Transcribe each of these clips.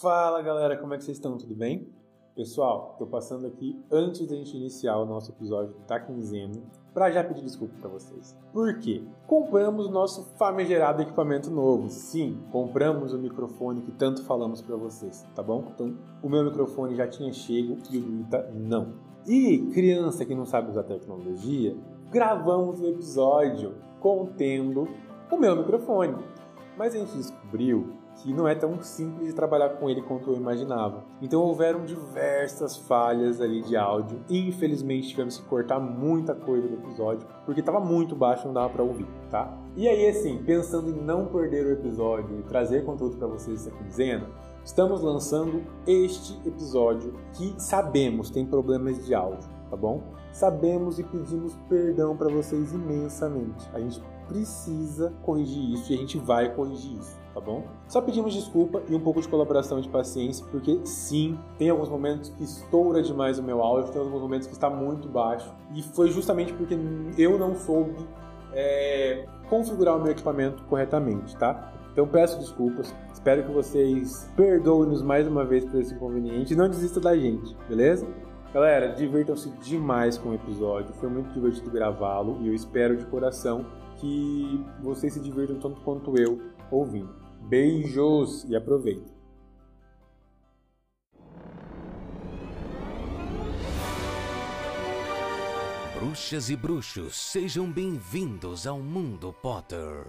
Fala galera, como é que vocês estão? Tudo bem? Pessoal, estou passando aqui antes da gente iniciar o nosso episódio da quinzena para já pedir desculpa para vocês. Por quê? Compramos o nosso famigerado equipamento novo. Sim, compramos o microfone que tanto falamos para vocês, tá bom? Então, o meu microfone já tinha chego e o Ita não. E criança que não sabe usar tecnologia, gravamos o episódio contendo o meu microfone. Mas a gente descobriu que não é tão simples de trabalhar com ele quanto eu imaginava. Então houveram diversas falhas ali de áudio infelizmente tivemos que cortar muita coisa do episódio porque estava muito baixo não dava para ouvir, tá? E aí assim, pensando em não perder o episódio e trazer conteúdo para vocês essa quinzena, estamos lançando este episódio que sabemos tem problemas de áudio, tá bom? Sabemos e pedimos perdão para vocês imensamente. A gente precisa corrigir isso e a gente vai corrigir isso tá bom? Só pedimos desculpa e um pouco de colaboração e de paciência, porque sim, tem alguns momentos que estoura demais o meu áudio, tem alguns momentos que está muito baixo, e foi justamente porque eu não soube é, configurar o meu equipamento corretamente, tá? Então peço desculpas, espero que vocês perdoem-nos mais uma vez por esse inconveniente e não desista da gente, beleza? Galera, divirtam-se demais com o episódio, foi muito divertido gravá-lo e eu espero de coração que vocês se divirtam tanto quanto eu ouvindo. Beijos e aproveita. Bruxas e bruxos, sejam bem-vindos ao Mundo Potter.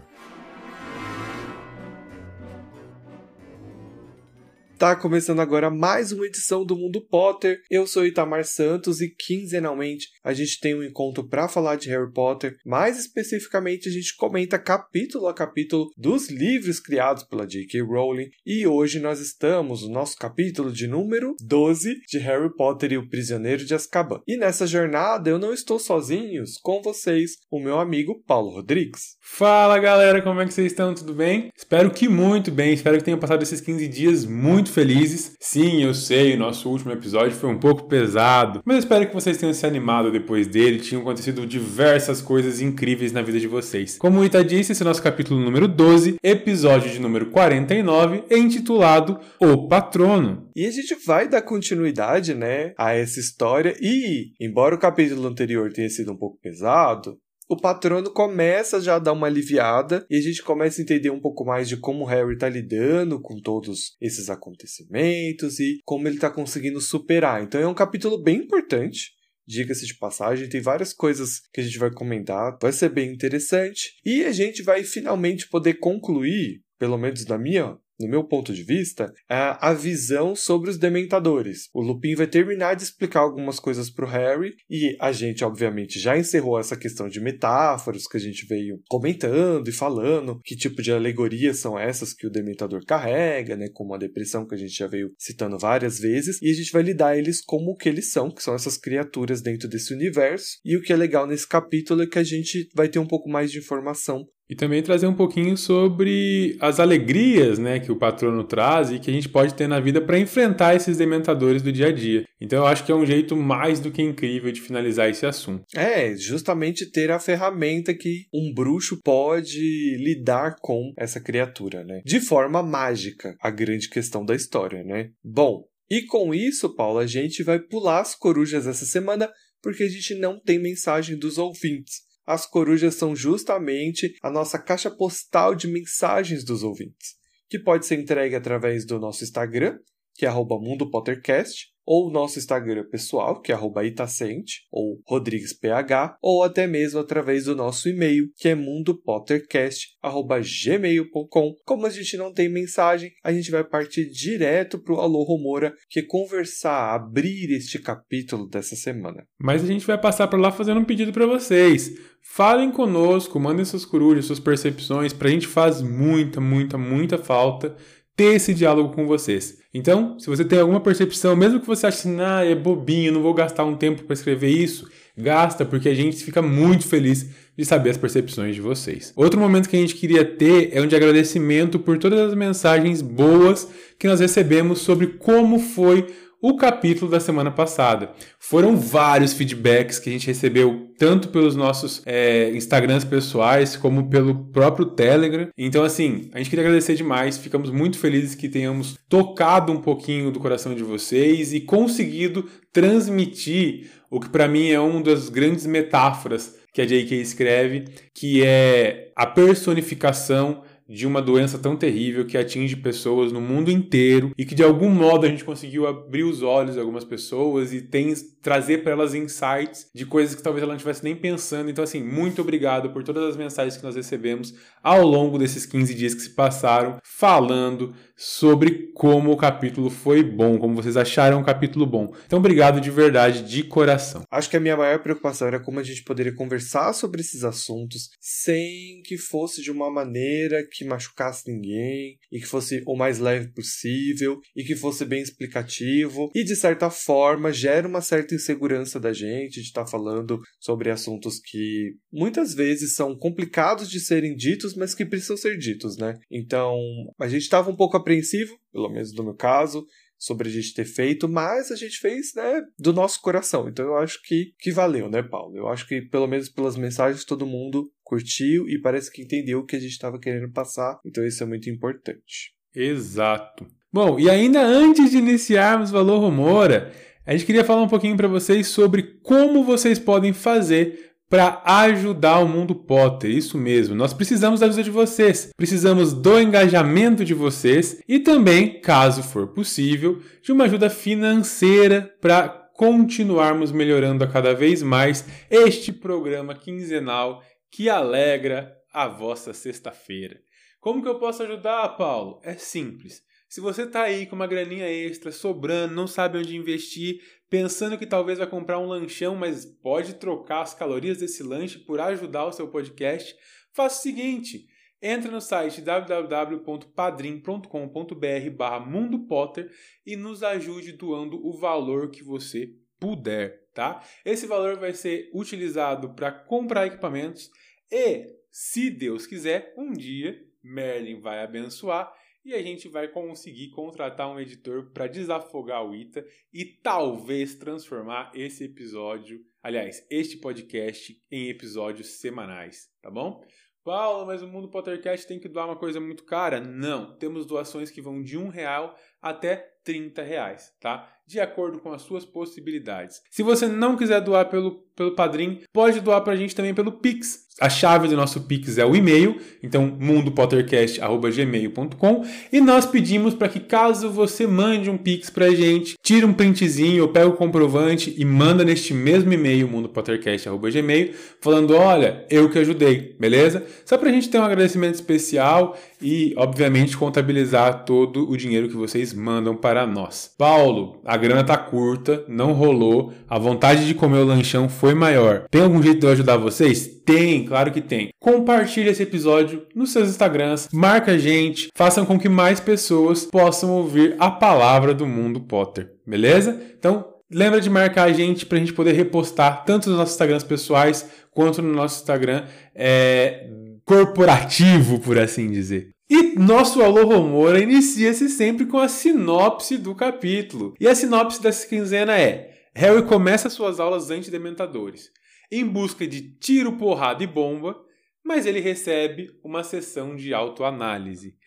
Tá começando agora mais uma edição do Mundo Potter. Eu sou Itamar Santos e quinzenalmente a gente tem um encontro para falar de Harry Potter. Mais especificamente, a gente comenta capítulo a capítulo dos livros criados pela J.K. Rowling. E hoje nós estamos no nosso capítulo de número 12 de Harry Potter e o Prisioneiro de Azkaban. E nessa jornada eu não estou sozinho com vocês, o meu amigo Paulo Rodrigues. Fala galera, como é que vocês estão? Tudo bem? Espero que muito bem. Espero que tenham passado esses 15 dias muito muito felizes. Sim, eu sei, o nosso último episódio foi um pouco pesado, mas eu espero que vocês tenham se animado depois dele. Tinham acontecido diversas coisas incríveis na vida de vocês. Como o Ita disse, esse é o nosso capítulo número 12, episódio de número 49, intitulado O Patrono. E a gente vai dar continuidade, né, a essa história. E, embora o capítulo anterior tenha sido um pouco pesado, o patrono começa já a dar uma aliviada e a gente começa a entender um pouco mais de como o Harry está lidando com todos esses acontecimentos e como ele está conseguindo superar. Então é um capítulo bem importante. Diga-se de passagem, tem várias coisas que a gente vai comentar, vai ser bem interessante. E a gente vai finalmente poder concluir, pelo menos na minha no meu ponto de vista, é a visão sobre os dementadores. O Lupin vai terminar de explicar algumas coisas para o Harry e a gente, obviamente, já encerrou essa questão de metáforas que a gente veio comentando e falando, que tipo de alegorias são essas que o dementador carrega, né, como a depressão que a gente já veio citando várias vezes, e a gente vai lidar eles como o que eles são, que são essas criaturas dentro desse universo. E o que é legal nesse capítulo é que a gente vai ter um pouco mais de informação e também trazer um pouquinho sobre as alegrias né, que o patrono traz e que a gente pode ter na vida para enfrentar esses dementadores do dia a dia. Então eu acho que é um jeito mais do que incrível de finalizar esse assunto. É, justamente ter a ferramenta que um bruxo pode lidar com essa criatura, né? De forma mágica, a grande questão da história, né? Bom, e com isso, Paulo, a gente vai pular as corujas essa semana porque a gente não tem mensagem dos ouvintes as corujas são justamente a nossa caixa postal de mensagens dos ouvintes, que pode ser entregue através do nosso Instagram, que é @mundopottercast, ou nosso Instagram pessoal, que é Itacente, ou RodriguesPH, ou até mesmo através do nosso e-mail, que é mundopottercast.gmail.com. Como a gente não tem mensagem, a gente vai partir direto para o Alô Romora, que é conversar, abrir este capítulo dessa semana. Mas a gente vai passar por lá fazendo um pedido para vocês. Falem conosco, mandem suas corujas, suas percepções, para a gente faz muita, muita, muita falta ter esse diálogo com vocês. Então, se você tem alguma percepção, mesmo que você ache assim, ah, é bobinho, não vou gastar um tempo para escrever isso, gasta, porque a gente fica muito feliz de saber as percepções de vocês. Outro momento que a gente queria ter é um de agradecimento por todas as mensagens boas que nós recebemos sobre como foi o capítulo da semana passada. Foram vários feedbacks que a gente recebeu, tanto pelos nossos é, Instagrams pessoais, como pelo próprio Telegram. Então, assim, a gente queria agradecer demais. Ficamos muito felizes que tenhamos tocado um pouquinho do coração de vocês e conseguido transmitir o que para mim é uma das grandes metáforas que a J.K. escreve, que é a personificação de uma doença tão terrível que atinge pessoas no mundo inteiro e que de algum modo a gente conseguiu abrir os olhos de algumas pessoas e tem trazer para elas insights de coisas que talvez ela não estivesse nem pensando. Então assim, muito obrigado por todas as mensagens que nós recebemos ao longo desses 15 dias que se passaram falando sobre como o capítulo foi bom, como vocês acharam o capítulo bom. Então, obrigado de verdade, de coração. Acho que a minha maior preocupação era como a gente poderia conversar sobre esses assuntos sem que fosse de uma maneira que machucasse ninguém e que fosse o mais leve possível e que fosse bem explicativo e de certa forma gera uma certa insegurança da gente de estar tá falando sobre assuntos que muitas vezes são complicados de serem ditos, mas que precisam ser ditos, né? Então, a gente estava um pouco apreensivo, pelo menos no meu caso, sobre a gente ter feito, mas a gente fez, né, do nosso coração. Então eu acho que, que valeu, né, Paulo? Eu acho que pelo menos pelas mensagens todo mundo curtiu e parece que entendeu o que a gente estava querendo passar. Então isso é muito importante. Exato. Bom, e ainda antes de iniciarmos Valor Rumora, a gente queria falar um pouquinho para vocês sobre como vocês podem fazer para ajudar o mundo Potter. Isso mesmo, nós precisamos da ajuda de vocês, precisamos do engajamento de vocês e também, caso for possível, de uma ajuda financeira para continuarmos melhorando a cada vez mais este programa quinzenal que alegra a vossa sexta-feira. Como que eu posso ajudar, Paulo? É simples. Se você está aí com uma graninha extra sobrando, não sabe onde investir, pensando que talvez vai comprar um lanchão, mas pode trocar as calorias desse lanche por ajudar o seu podcast, faça o seguinte: entre no site www.padrim.com.br barra Mundo Potter e nos ajude doando o valor que você puder, tá? Esse valor vai ser utilizado para comprar equipamentos e, se Deus quiser, um dia Merlin vai abençoar e a gente vai conseguir contratar um editor para desafogar o Ita e talvez transformar esse episódio, aliás, este podcast em episódios semanais, tá bom? Paulo, mas o Mundo Pottercast tem que doar uma coisa muito cara? Não, temos doações que vão de um real até 30 reais, tá? De acordo com as suas possibilidades. Se você não quiser doar pelo, pelo Padrim, pode doar pra gente também pelo Pix. A chave do nosso Pix é o e-mail, então mundopottercast.gmail.com e nós pedimos para que caso você mande um Pix pra gente, tire um printzinho ou pega o comprovante e manda neste mesmo e-mail, mundopottercast.gmail, falando, olha, eu que ajudei, beleza? Só pra gente ter um agradecimento especial e, obviamente, contabilizar todo o dinheiro que vocês mandam para nós. Paulo, a grana tá curta, não rolou, a vontade de comer o lanchão foi maior. Tem algum jeito de eu ajudar vocês? Tem, claro que tem. Compartilhe esse episódio nos seus Instagrams, marca a gente, façam com que mais pessoas possam ouvir a palavra do mundo Potter, beleza? Então, lembra de marcar a gente para a gente poder repostar tanto nos nossos Instagrams pessoais quanto no nosso Instagram é, corporativo, por assim dizer. E nosso Alô Romora inicia-se sempre com a sinopse do capítulo. E a sinopse dessa quinzena é: Harry começa suas aulas antidementadores em busca de tiro, porrada e bomba, mas ele recebe uma sessão de autoanálise.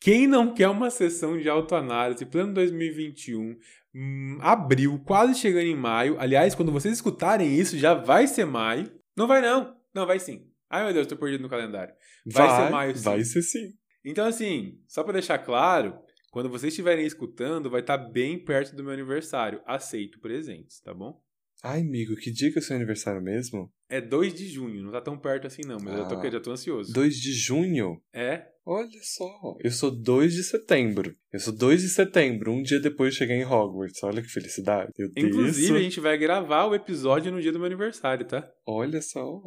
Quem não quer uma sessão de autoanálise plano 2021, hum, abril, quase chegando em maio. Aliás, quando vocês escutarem isso, já vai ser maio. Não vai não. Não, vai sim. Ai meu Deus, tô perdido no calendário. Vai, vai ser maio sim. Vai ser sim. Então assim, só para deixar claro, quando vocês estiverem escutando, vai estar tá bem perto do meu aniversário. Aceito presentes, tá bom? Ai, amigo, que dia que é o seu aniversário mesmo? É 2 de junho, não tá tão perto assim não, mas ah, eu tô, já tô ansioso. 2 de junho? É. Olha só, eu sou 2 de setembro. Eu sou 2 de setembro, um dia depois de chegar em Hogwarts. Olha que felicidade. Eu Inclusive, isso. a gente vai gravar o episódio no dia do meu aniversário, tá? Olha só.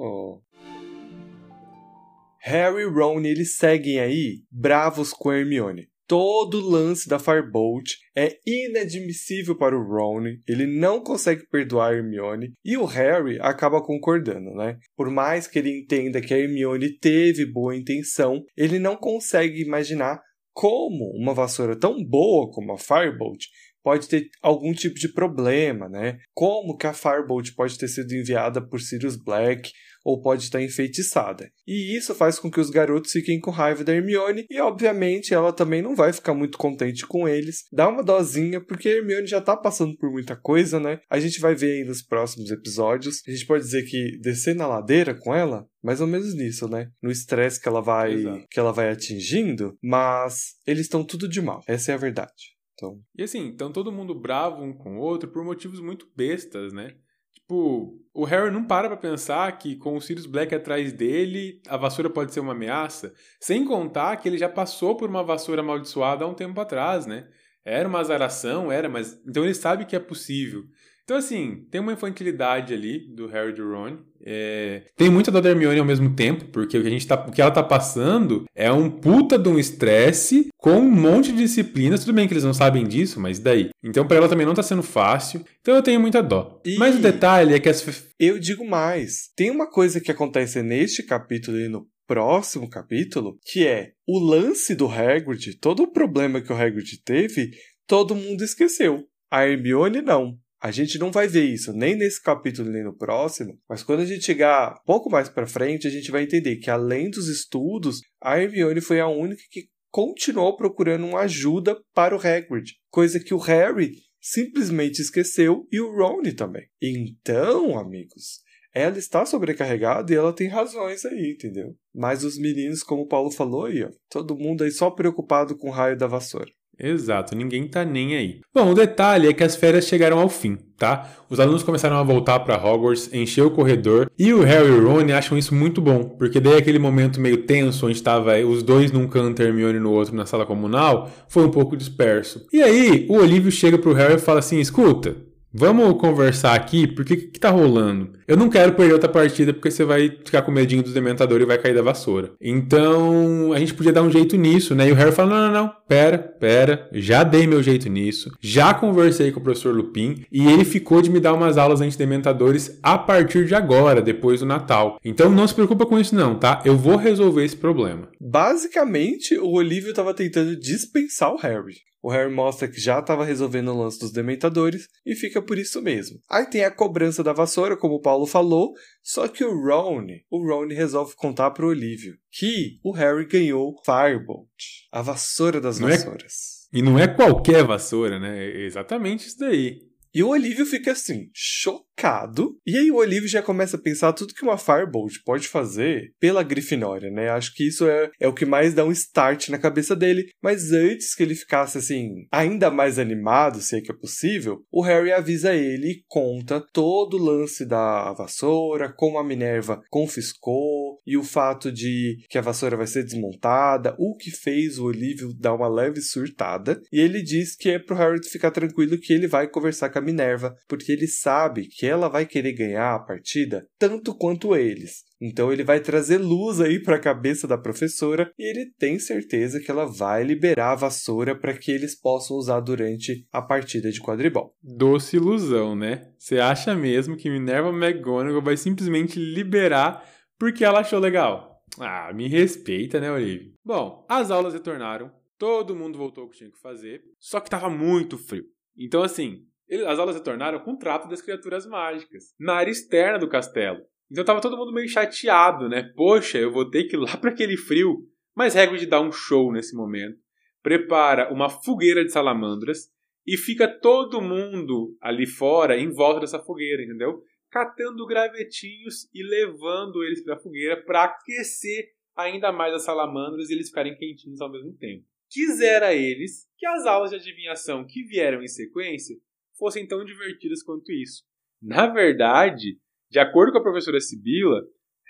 Harry e Ron, eles seguem aí bravos com a Hermione. Todo lance da Firebolt é inadmissível para o Ron, ele não consegue perdoar a Hermione e o Harry acaba concordando, né? Por mais que ele entenda que a Hermione teve boa intenção, ele não consegue imaginar como uma vassoura tão boa como a Firebolt pode ter algum tipo de problema, né? Como que a Firebolt pode ter sido enviada por Sirius Black ou pode estar enfeitiçada. E isso faz com que os garotos fiquem com raiva da Hermione e, obviamente, ela também não vai ficar muito contente com eles. Dá uma dosinha, porque a Hermione já tá passando por muita coisa, né? A gente vai ver aí nos próximos episódios. A gente pode dizer que descer na ladeira com ela mais ou menos nisso, né? No estresse que ela vai Exato. que ela vai atingindo, mas eles estão tudo de mal. Essa é a verdade. Então... E assim, estão todo mundo bravo um com o outro por motivos muito bestas, né? Tipo, o Harry não para pra pensar que com o Sirius Black atrás dele, a vassoura pode ser uma ameaça. Sem contar que ele já passou por uma vassoura amaldiçoada há um tempo atrás, né? Era uma azaração, era, mas. Então ele sabe que é possível. Então, assim, tem uma infantilidade ali do Harry e do Ron. É... Tem muita da Hermione ao mesmo tempo, porque o que, a gente tá... o que ela tá passando é um puta de um estresse com um monte de disciplinas. Tudo bem que eles não sabem disso, mas daí? Então, para ela também não tá sendo fácil. Então, eu tenho muita dó. E... Mas o detalhe é que as. Eu digo mais. Tem uma coisa que acontece neste capítulo e no próximo capítulo, que é o lance do Hagrid, todo o problema que o Hagrid teve, todo mundo esqueceu. A Hermione não. A gente não vai ver isso nem nesse capítulo nem no próximo, mas quando a gente chegar pouco mais para frente, a gente vai entender que além dos estudos, a Hermione foi a única que continuou procurando uma ajuda para o Hagrid, coisa que o Harry simplesmente esqueceu e o Ron também. Então, amigos, ela está sobrecarregada e ela tem razões aí, entendeu? Mas os meninos, como o Paulo falou aí, ó, todo mundo aí só preocupado com o raio da vassoura. Exato, ninguém tá nem aí. Bom, o detalhe é que as férias chegaram ao fim, tá? Os alunos começaram a voltar para Hogwarts, encher o corredor, e o Harry e o Ron acham isso muito bom, porque daí aquele momento meio tenso, onde estava os dois num canto, Hermione no outro na sala comunal, foi um pouco disperso. E aí, o Olívio chega pro Harry e fala assim: "Escuta, Vamos conversar aqui, porque o que, que tá rolando? Eu não quero perder outra partida porque você vai ficar com medinho dos dementadores e vai cair da vassoura. Então, a gente podia dar um jeito nisso, né? E o Harry fala: não, não, não, pera, pera, já dei meu jeito nisso, já conversei com o professor Lupin e ele ficou de me dar umas aulas antidementadores a partir de agora, depois do Natal. Então não se preocupa com isso, não, tá? Eu vou resolver esse problema. Basicamente, o Olívio estava tentando dispensar o Harry. O Harry mostra que já estava resolvendo o lance dos dementadores e fica por isso mesmo. Aí tem a cobrança da vassoura, como o Paulo falou, só que o Ron, o Ron resolve contar para o Olívio que o Harry ganhou Firebolt, a vassoura das não é vassouras. É... E não é qualquer vassoura, né? É exatamente isso daí. E o Olívio fica assim, chocado. E aí o Olívio já começa a pensar tudo que uma Firebolt pode fazer pela Grifinória, né? Acho que isso é, é o que mais dá um start na cabeça dele. Mas antes que ele ficasse assim, ainda mais animado, se é que é possível, o Harry avisa ele e conta todo o lance da vassoura, como a Minerva confiscou e o fato de que a vassoura vai ser desmontada, o que fez o Olívio dar uma leve surtada. E ele diz que é pro Harry ficar tranquilo que ele vai conversar com a Minerva, porque ele sabe que ela vai querer ganhar a partida tanto quanto eles. Então ele vai trazer luz aí para a cabeça da professora e ele tem certeza que ela vai liberar a vassoura para que eles possam usar durante a partida de quadribol. Doce ilusão, né? Você acha mesmo que Minerva McGonagall vai simplesmente liberar porque ela achou legal? Ah, me respeita, né, Olivia? Bom, as aulas retornaram, todo mundo voltou o que tinha que fazer, só que tava muito frio. Então, assim, as aulas retornaram com o trato das criaturas mágicas, na área externa do castelo. Então tava todo mundo meio chateado, né? Poxa, eu vou ter que ir lá para aquele frio. Mas Hagrid dá um show nesse momento. Prepara uma fogueira de salamandras e fica todo mundo ali fora em volta dessa fogueira, entendeu? Catando gravetinhos e levando eles para a fogueira para aquecer ainda mais as salamandras e eles ficarem quentinhos ao mesmo tempo. Quisera eles que as aulas de adivinhação que vieram em sequência fossem tão divertidas quanto isso. Na verdade, de acordo com a professora Sibila,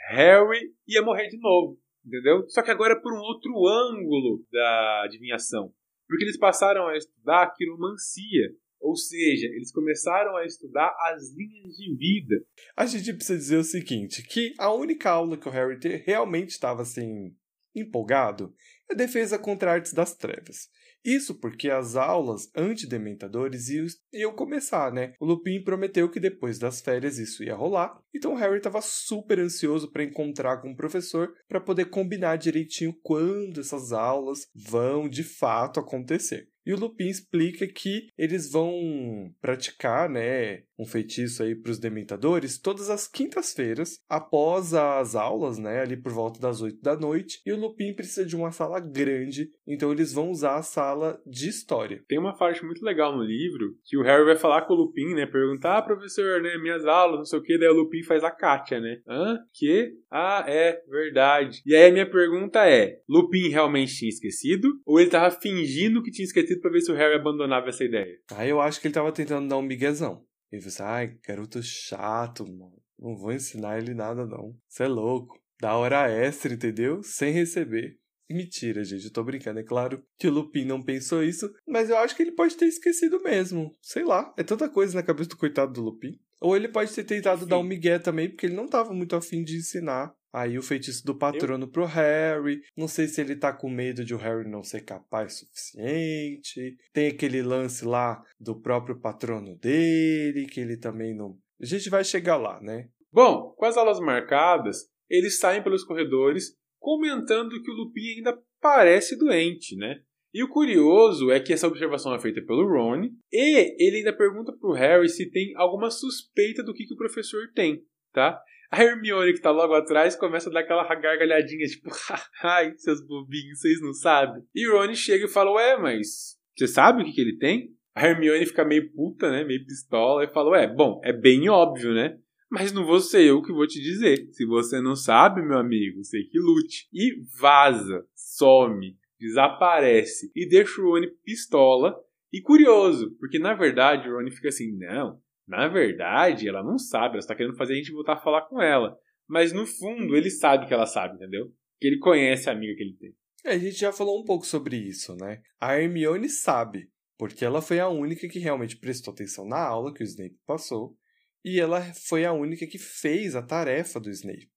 Harry ia morrer de novo, entendeu? Só que agora por um outro ângulo da adivinhação. Porque eles passaram a estudar quiromancia, ou seja, eles começaram a estudar as linhas de vida. A gente precisa dizer o seguinte, que a única aula que o Harry realmente estava assim empolgado é a defesa contra artes das trevas. Isso porque as aulas antidementadores iam, começar, né? O Lupin prometeu que depois das férias isso ia rolar, então Harry estava super ansioso para encontrar com o professor para poder combinar direitinho quando essas aulas vão de fato acontecer. E o Lupin explica que eles vão praticar, né, um feitiço aí para os dementadores todas as quintas-feiras, após as aulas, né, ali por volta das 8 da noite. E o Lupin precisa de uma sala grande, então eles vão usar a sala de história. Tem uma parte muito legal no livro que o Harry vai falar com o Lupin, né, perguntar, ah, professor, né, minhas aulas, não sei o que, daí o Lupin faz a Kátia, né? Hã? Que? Ah, é, verdade. E aí a minha pergunta é, Lupin realmente tinha esquecido? Ou ele tava fingindo que tinha esquecido para ver se o Harry abandonava essa ideia? Ah, eu acho que ele tava tentando dar um miguezão. Ele falou assim, ai, garoto chato, mano. Não vou ensinar ele nada, não. Você é louco. Dá hora extra, entendeu? Sem receber. Mentira, gente, eu tô brincando. É claro que o Lupin não pensou isso, mas eu acho que ele pode ter esquecido mesmo. Sei lá, é tanta coisa na cabeça do coitado do Lupin. Ou ele pode ter tentado Sim. dar um migué também, porque ele não tava muito afim de ensinar aí o feitiço do patrono eu... pro Harry. Não sei se ele tá com medo de o Harry não ser capaz o suficiente. Tem aquele lance lá do próprio patrono dele, que ele também não. A gente vai chegar lá, né? Bom, com as aulas marcadas, eles saem pelos corredores comentando que o Lupin ainda parece doente, né? E o curioso é que essa observação é feita pelo Ron e ele ainda pergunta pro Harry se tem alguma suspeita do que, que o professor tem, tá? A Hermione, que tá logo atrás, começa a dar aquela gargalhadinha, tipo, ai, seus bobinhos, vocês não sabem. E o Ron chega e fala, ué, mas você sabe o que, que ele tem? A Hermione fica meio puta, né, meio pistola, e fala, ué, bom, é bem óbvio, né? Mas não vou ser eu que vou te dizer. Se você não sabe, meu amigo, sei que lute. E vaza, some, desaparece e deixa o Rony pistola. E curioso, porque na verdade o Rony fica assim: não, na verdade ela não sabe, ela está querendo fazer a gente voltar a falar com ela. Mas no fundo ele sabe que ela sabe, entendeu? Que ele conhece a amiga que ele tem. É, a gente já falou um pouco sobre isso, né? A Hermione sabe, porque ela foi a única que realmente prestou atenção na aula que o Snape passou e ela foi a única que fez a tarefa do Snape.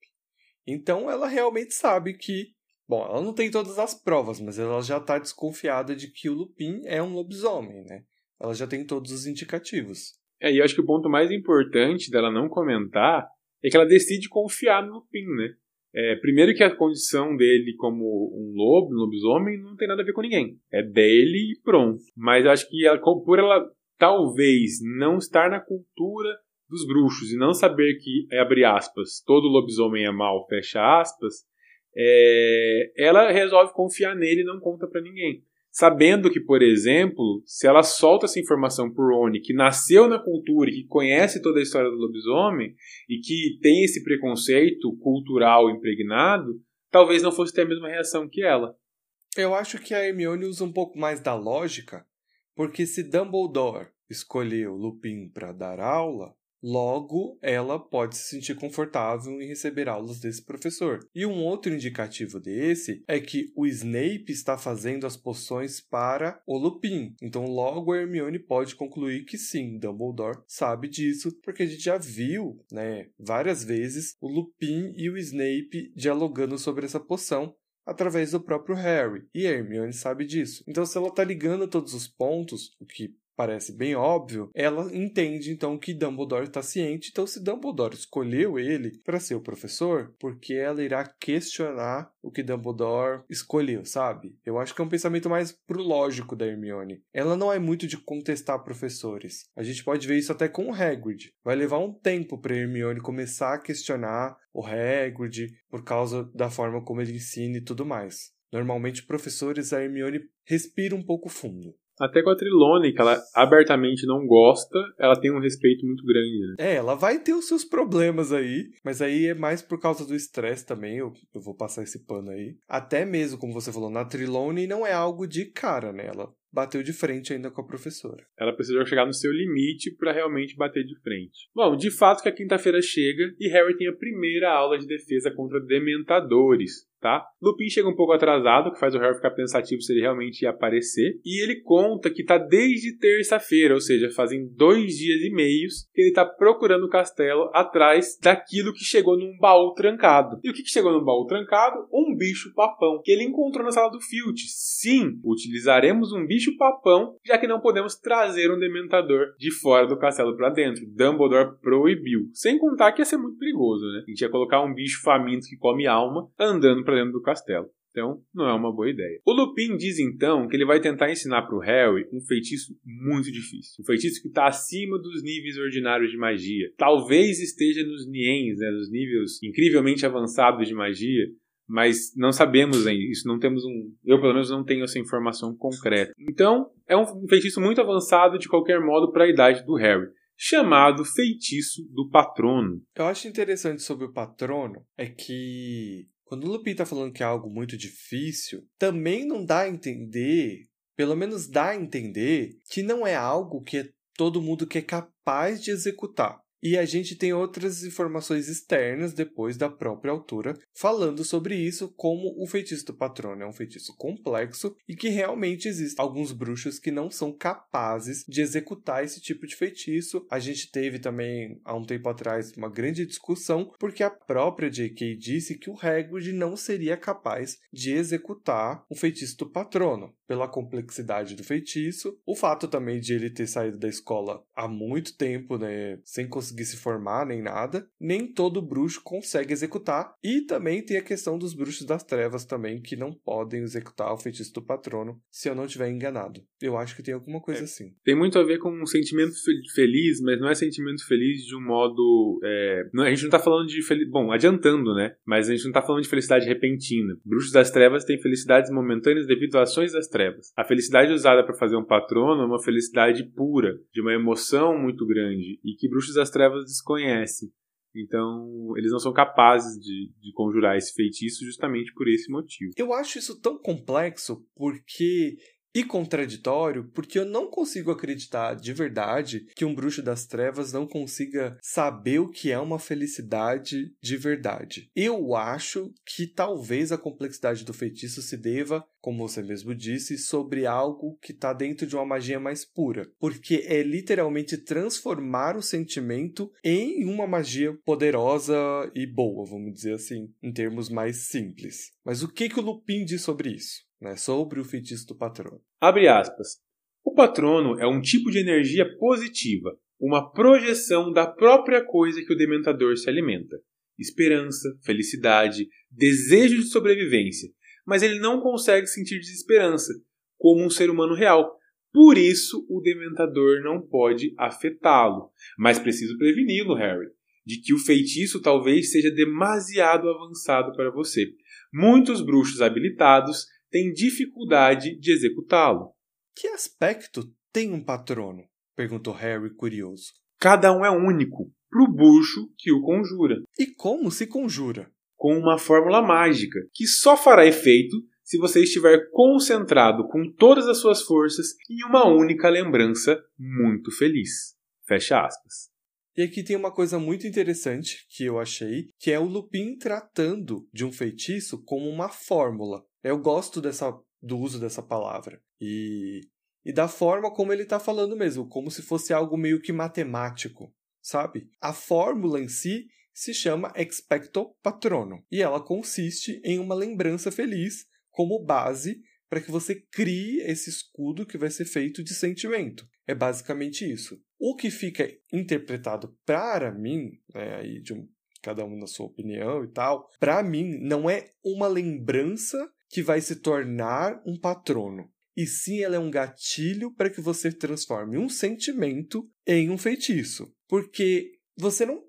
Então ela realmente sabe que, bom, ela não tem todas as provas, mas ela já está desconfiada de que o Lupin é um lobisomem, né? Ela já tem todos os indicativos. É, e acho que o ponto mais importante dela não comentar é que ela decide confiar no Lupin, né? É, primeiro que a condição dele como um lobo, um lobisomem, não tem nada a ver com ninguém. É dele e pronto. Mas acho que ela, por ela talvez não estar na cultura dos bruxos e não saber que, abre aspas, todo lobisomem é mal, fecha aspas, é, ela resolve confiar nele e não conta para ninguém. Sabendo que, por exemplo, se ela solta essa informação pro Rony, que nasceu na cultura e que conhece toda a história do lobisomem e que tem esse preconceito cultural impregnado, talvez não fosse ter a mesma reação que ela. Eu acho que a Hermione usa um pouco mais da lógica, porque se Dumbledore escolheu Lupin para dar aula, Logo, ela pode se sentir confortável em receber aulas desse professor. E um outro indicativo desse é que o Snape está fazendo as poções para o Lupin. Então, logo a Hermione pode concluir que sim, Dumbledore sabe disso, porque a gente já viu, né, várias vezes o Lupin e o Snape dialogando sobre essa poção através do próprio Harry. E a Hermione sabe disso. Então, se ela está ligando todos os pontos, o que parece bem óbvio, ela entende então que Dumbledore está ciente. Então, se Dumbledore escolheu ele para ser o professor, porque ela irá questionar o que Dumbledore escolheu, sabe? Eu acho que é um pensamento mais pro lógico da Hermione. Ela não é muito de contestar professores. A gente pode ver isso até com o Hagrid. Vai levar um tempo para Hermione começar a questionar o Hagrid por causa da forma como ele ensina e tudo mais. Normalmente, professores, a Hermione respira um pouco fundo. Até com a Trilone, que ela abertamente não gosta, ela tem um respeito muito grande. Né? É, ela vai ter os seus problemas aí, mas aí é mais por causa do estresse também, eu, eu vou passar esse pano aí. Até mesmo, como você falou, na Trilone não é algo de cara, né? Ela bateu de frente ainda com a professora. Ela precisou chegar no seu limite para realmente bater de frente. Bom, de fato que a quinta-feira chega e Harry tem a primeira aula de defesa contra dementadores tá? Lupin chega um pouco atrasado, que faz o Harry ficar pensativo se ele realmente ia aparecer. E ele conta que tá desde terça-feira, ou seja, fazem dois dias e meios que ele tá procurando o castelo atrás daquilo que chegou num baú trancado. E o que, que chegou num baú trancado? Um bicho papão que ele encontrou na sala do Filch. Sim, utilizaremos um bicho papão, já que não podemos trazer um dementador de fora do castelo para dentro. Dumbledore proibiu. Sem contar que ia ser muito perigoso, né? A gente ia colocar um bicho faminto que come alma andando para dentro do castelo. Então, não é uma boa ideia. O Lupin diz então que ele vai tentar ensinar para o Harry um feitiço muito difícil. Um feitiço que está acima dos níveis ordinários de magia. Talvez esteja nos Niens, né, nos níveis incrivelmente avançados de magia, mas não sabemos ainda. Isso não temos um. Eu, pelo menos, não tenho essa informação concreta. Então, é um feitiço muito avançado de qualquer modo para a idade do Harry chamado Feitiço do Patrono. Eu acho interessante sobre o patrono é que quando o Lupin está falando que é algo muito difícil, também não dá a entender, pelo menos dá a entender, que não é algo que todo mundo que é capaz de executar. E a gente tem outras informações externas depois da própria autora falando sobre isso, como o feitiço do patrono é um feitiço complexo e que realmente existem alguns bruxos que não são capazes de executar esse tipo de feitiço. A gente teve também há um tempo atrás uma grande discussão porque a própria J.K. disse que o Hagrid não seria capaz de executar o feitiço do patrono pela complexidade do feitiço, o fato também de ele ter saído da escola há muito tempo, né, sem conseguir conseguir se formar nem nada, nem todo bruxo consegue executar. E também tem a questão dos bruxos das trevas também, que não podem executar o feitiço do patrono, se eu não estiver enganado. Eu acho que tem alguma coisa é. assim. Tem muito a ver com um sentimento feliz, mas não é sentimento feliz de um modo. É... Não, a gente não tá falando de. Fel... Bom, adiantando, né? Mas a gente não tá falando de felicidade repentina. Bruxos das trevas têm felicidades momentâneas devido a ações das trevas. A felicidade usada para fazer um patrono é uma felicidade pura, de uma emoção muito grande, e que bruxos das trevas trevas desconhece. Então, eles não são capazes de, de conjurar esse feitiço justamente por esse motivo. Eu acho isso tão complexo porque e contraditório, porque eu não consigo acreditar de verdade que um bruxo das trevas não consiga saber o que é uma felicidade de verdade. Eu acho que talvez a complexidade do feitiço se deva, como você mesmo disse, sobre algo que está dentro de uma magia mais pura, porque é literalmente transformar o sentimento em uma magia poderosa e boa, vamos dizer assim, em termos mais simples. Mas o que, que o Lupin diz sobre isso? Né, sobre o feitiço do patrono. Abre aspas. O patrono é um tipo de energia positiva, uma projeção da própria coisa que o dementador se alimenta. Esperança, felicidade, desejo de sobrevivência. Mas ele não consegue sentir desesperança, como um ser humano real. Por isso, o dementador não pode afetá-lo. Mas preciso preveni-lo, Harry, de que o feitiço talvez seja demasiado avançado para você. Muitos bruxos habilitados tem dificuldade de executá-lo. Que aspecto tem um patrono? perguntou Harry curioso. Cada um é único, para o bruxo que o conjura. E como se conjura? Com uma fórmula mágica, que só fará efeito se você estiver concentrado com todas as suas forças em uma única lembrança muito feliz. Fecha aspas. E aqui tem uma coisa muito interessante que eu achei, que é o Lupin tratando de um feitiço como uma fórmula. Eu gosto dessa, do uso dessa palavra. E, e da forma como ele está falando mesmo, como se fosse algo meio que matemático, sabe? A fórmula em si se chama expecto patrono e ela consiste em uma lembrança feliz como base para que você crie esse escudo que vai ser feito de sentimento. É basicamente isso. O que fica interpretado para mim, né, aí de um, cada um na sua opinião e tal, para mim não é uma lembrança que vai se tornar um patrono. E sim, ela é um gatilho para que você transforme um sentimento em um feitiço. Porque você não.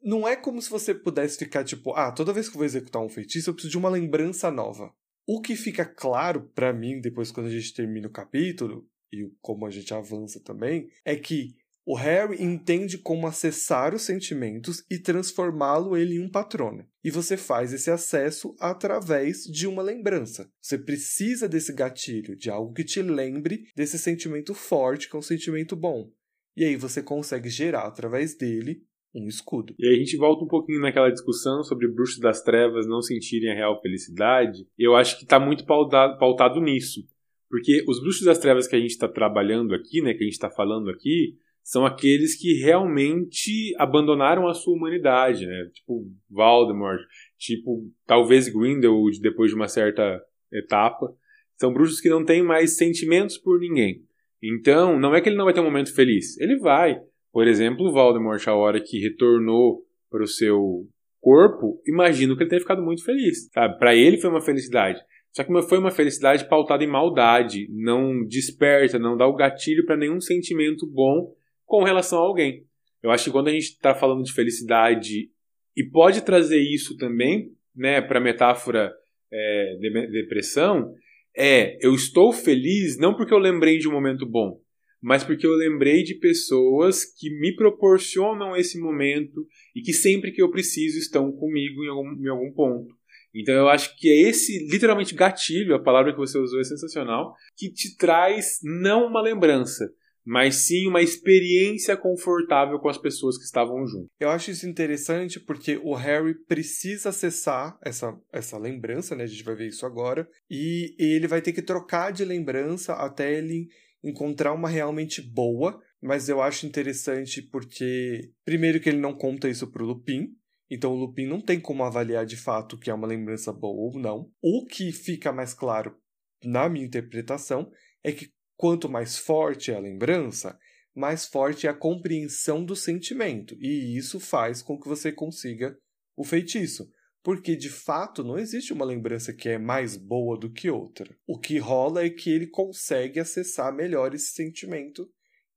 Não é como se você pudesse ficar tipo, ah, toda vez que eu vou executar um feitiço, eu preciso de uma lembrança nova. O que fica claro para mim depois quando a gente termina o capítulo, e como a gente avança também, é que o Harry entende como acessar os sentimentos e transformá-lo ele em um patrono. E você faz esse acesso através de uma lembrança. Você precisa desse gatilho, de algo que te lembre desse sentimento forte, que é um sentimento bom. E aí você consegue gerar através dele um escudo. E aí a gente volta um pouquinho naquela discussão sobre bruxos das trevas não sentirem a real felicidade. Eu acho que está muito pautado, pautado nisso. Porque os bruxos das trevas que a gente está trabalhando aqui, né, que a gente está falando aqui, são aqueles que realmente abandonaram a sua humanidade, né? Tipo Voldemort, tipo talvez Grindelwald depois de uma certa etapa. São bruxos que não têm mais sentimentos por ninguém. Então, não é que ele não vai ter um momento feliz. Ele vai. Por exemplo, Voldemort, a hora que retornou para o seu corpo, imagino que ele tenha ficado muito feliz. Sabe? Para ele foi uma felicidade. Só que foi uma felicidade pautada em maldade, não desperta, não dá o gatilho para nenhum sentimento bom com relação a alguém. Eu acho que quando a gente está falando de felicidade e pode trazer isso também, né, para metáfora é, de depressão, é eu estou feliz não porque eu lembrei de um momento bom, mas porque eu lembrei de pessoas que me proporcionam esse momento e que sempre que eu preciso estão comigo em algum, em algum ponto. Então eu acho que é esse literalmente gatilho, a palavra que você usou é sensacional, que te traz não uma lembrança, mas sim uma experiência confortável com as pessoas que estavam junto. Eu acho isso interessante porque o Harry precisa acessar essa, essa lembrança, né? A gente vai ver isso agora, e ele vai ter que trocar de lembrança até ele encontrar uma realmente boa, mas eu acho interessante porque primeiro que ele não conta isso pro Lupin, então o Lupin não tem como avaliar de fato que é uma lembrança boa ou não. O que fica mais claro na minha interpretação é que quanto mais forte é a lembrança, mais forte é a compreensão do sentimento, e isso faz com que você consiga o feitiço. Porque de fato não existe uma lembrança que é mais boa do que outra. O que rola é que ele consegue acessar melhor esse sentimento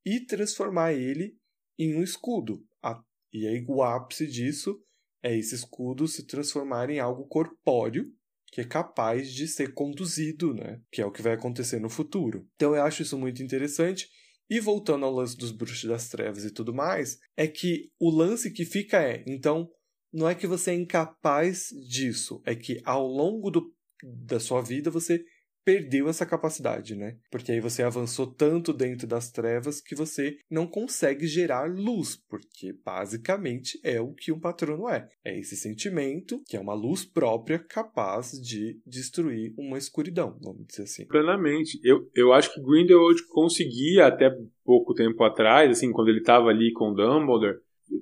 e transformar ele em um escudo. E aí o ápice disso é esse escudo se transformar em algo corpóreo que é capaz de ser conduzido, né? Que é o que vai acontecer no futuro. Então eu acho isso muito interessante. E voltando ao lance dos bruxos das trevas e tudo mais, é que o lance que fica é, então, não é que você é incapaz disso, é que ao longo do, da sua vida você perdeu essa capacidade, né? Porque aí você avançou tanto dentro das trevas que você não consegue gerar luz, porque basicamente é o que um patrono é. É esse sentimento que é uma luz própria capaz de destruir uma escuridão, vamos dizer assim. Plenamente. Eu, eu acho que Grindelwald conseguia até pouco tempo atrás, assim, quando ele estava ali com Dumbledore,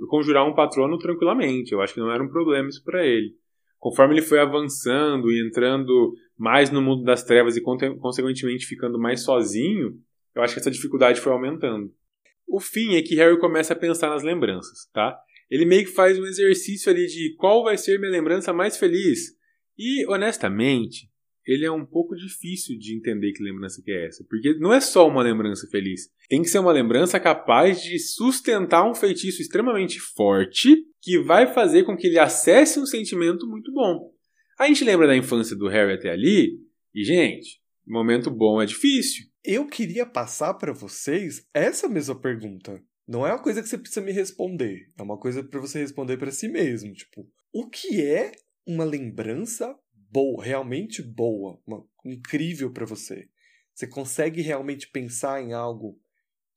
conjurar um patrono tranquilamente. Eu acho que não era um problema isso para ele. Conforme ele foi avançando e entrando mais no mundo das trevas e, consequentemente, ficando mais sozinho, eu acho que essa dificuldade foi aumentando. O fim é que Harry começa a pensar nas lembranças, tá? Ele meio que faz um exercício ali de qual vai ser minha lembrança mais feliz. E, honestamente, ele é um pouco difícil de entender que lembrança que é essa. Porque não é só uma lembrança feliz. Tem que ser uma lembrança capaz de sustentar um feitiço extremamente forte que vai fazer com que ele acesse um sentimento muito bom. A gente lembra da infância do Harry até ali, e, gente, momento bom é difícil. Eu queria passar para vocês essa mesma pergunta. Não é uma coisa que você precisa me responder, é uma coisa para você responder para si mesmo. Tipo, o que é uma lembrança boa, realmente boa, uma, incrível para você? Você consegue realmente pensar em algo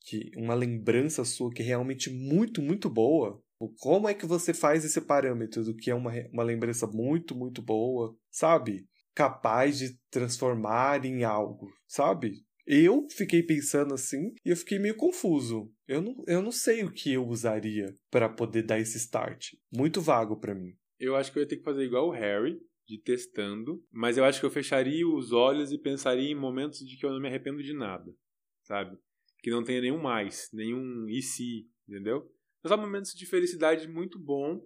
que uma lembrança sua que é realmente muito, muito boa? Como é que você faz esse parâmetro do que é uma, uma lembrança muito, muito boa, sabe? Capaz de transformar em algo, sabe? Eu fiquei pensando assim e eu fiquei meio confuso. Eu não, eu não sei o que eu usaria para poder dar esse start. Muito vago para mim. Eu acho que eu ia ter que fazer igual o Harry, de testando, mas eu acho que eu fecharia os olhos e pensaria em momentos de que eu não me arrependo de nada, sabe? Que não tenha nenhum mais, nenhum e se, entendeu? Mas há momentos de felicidade muito bom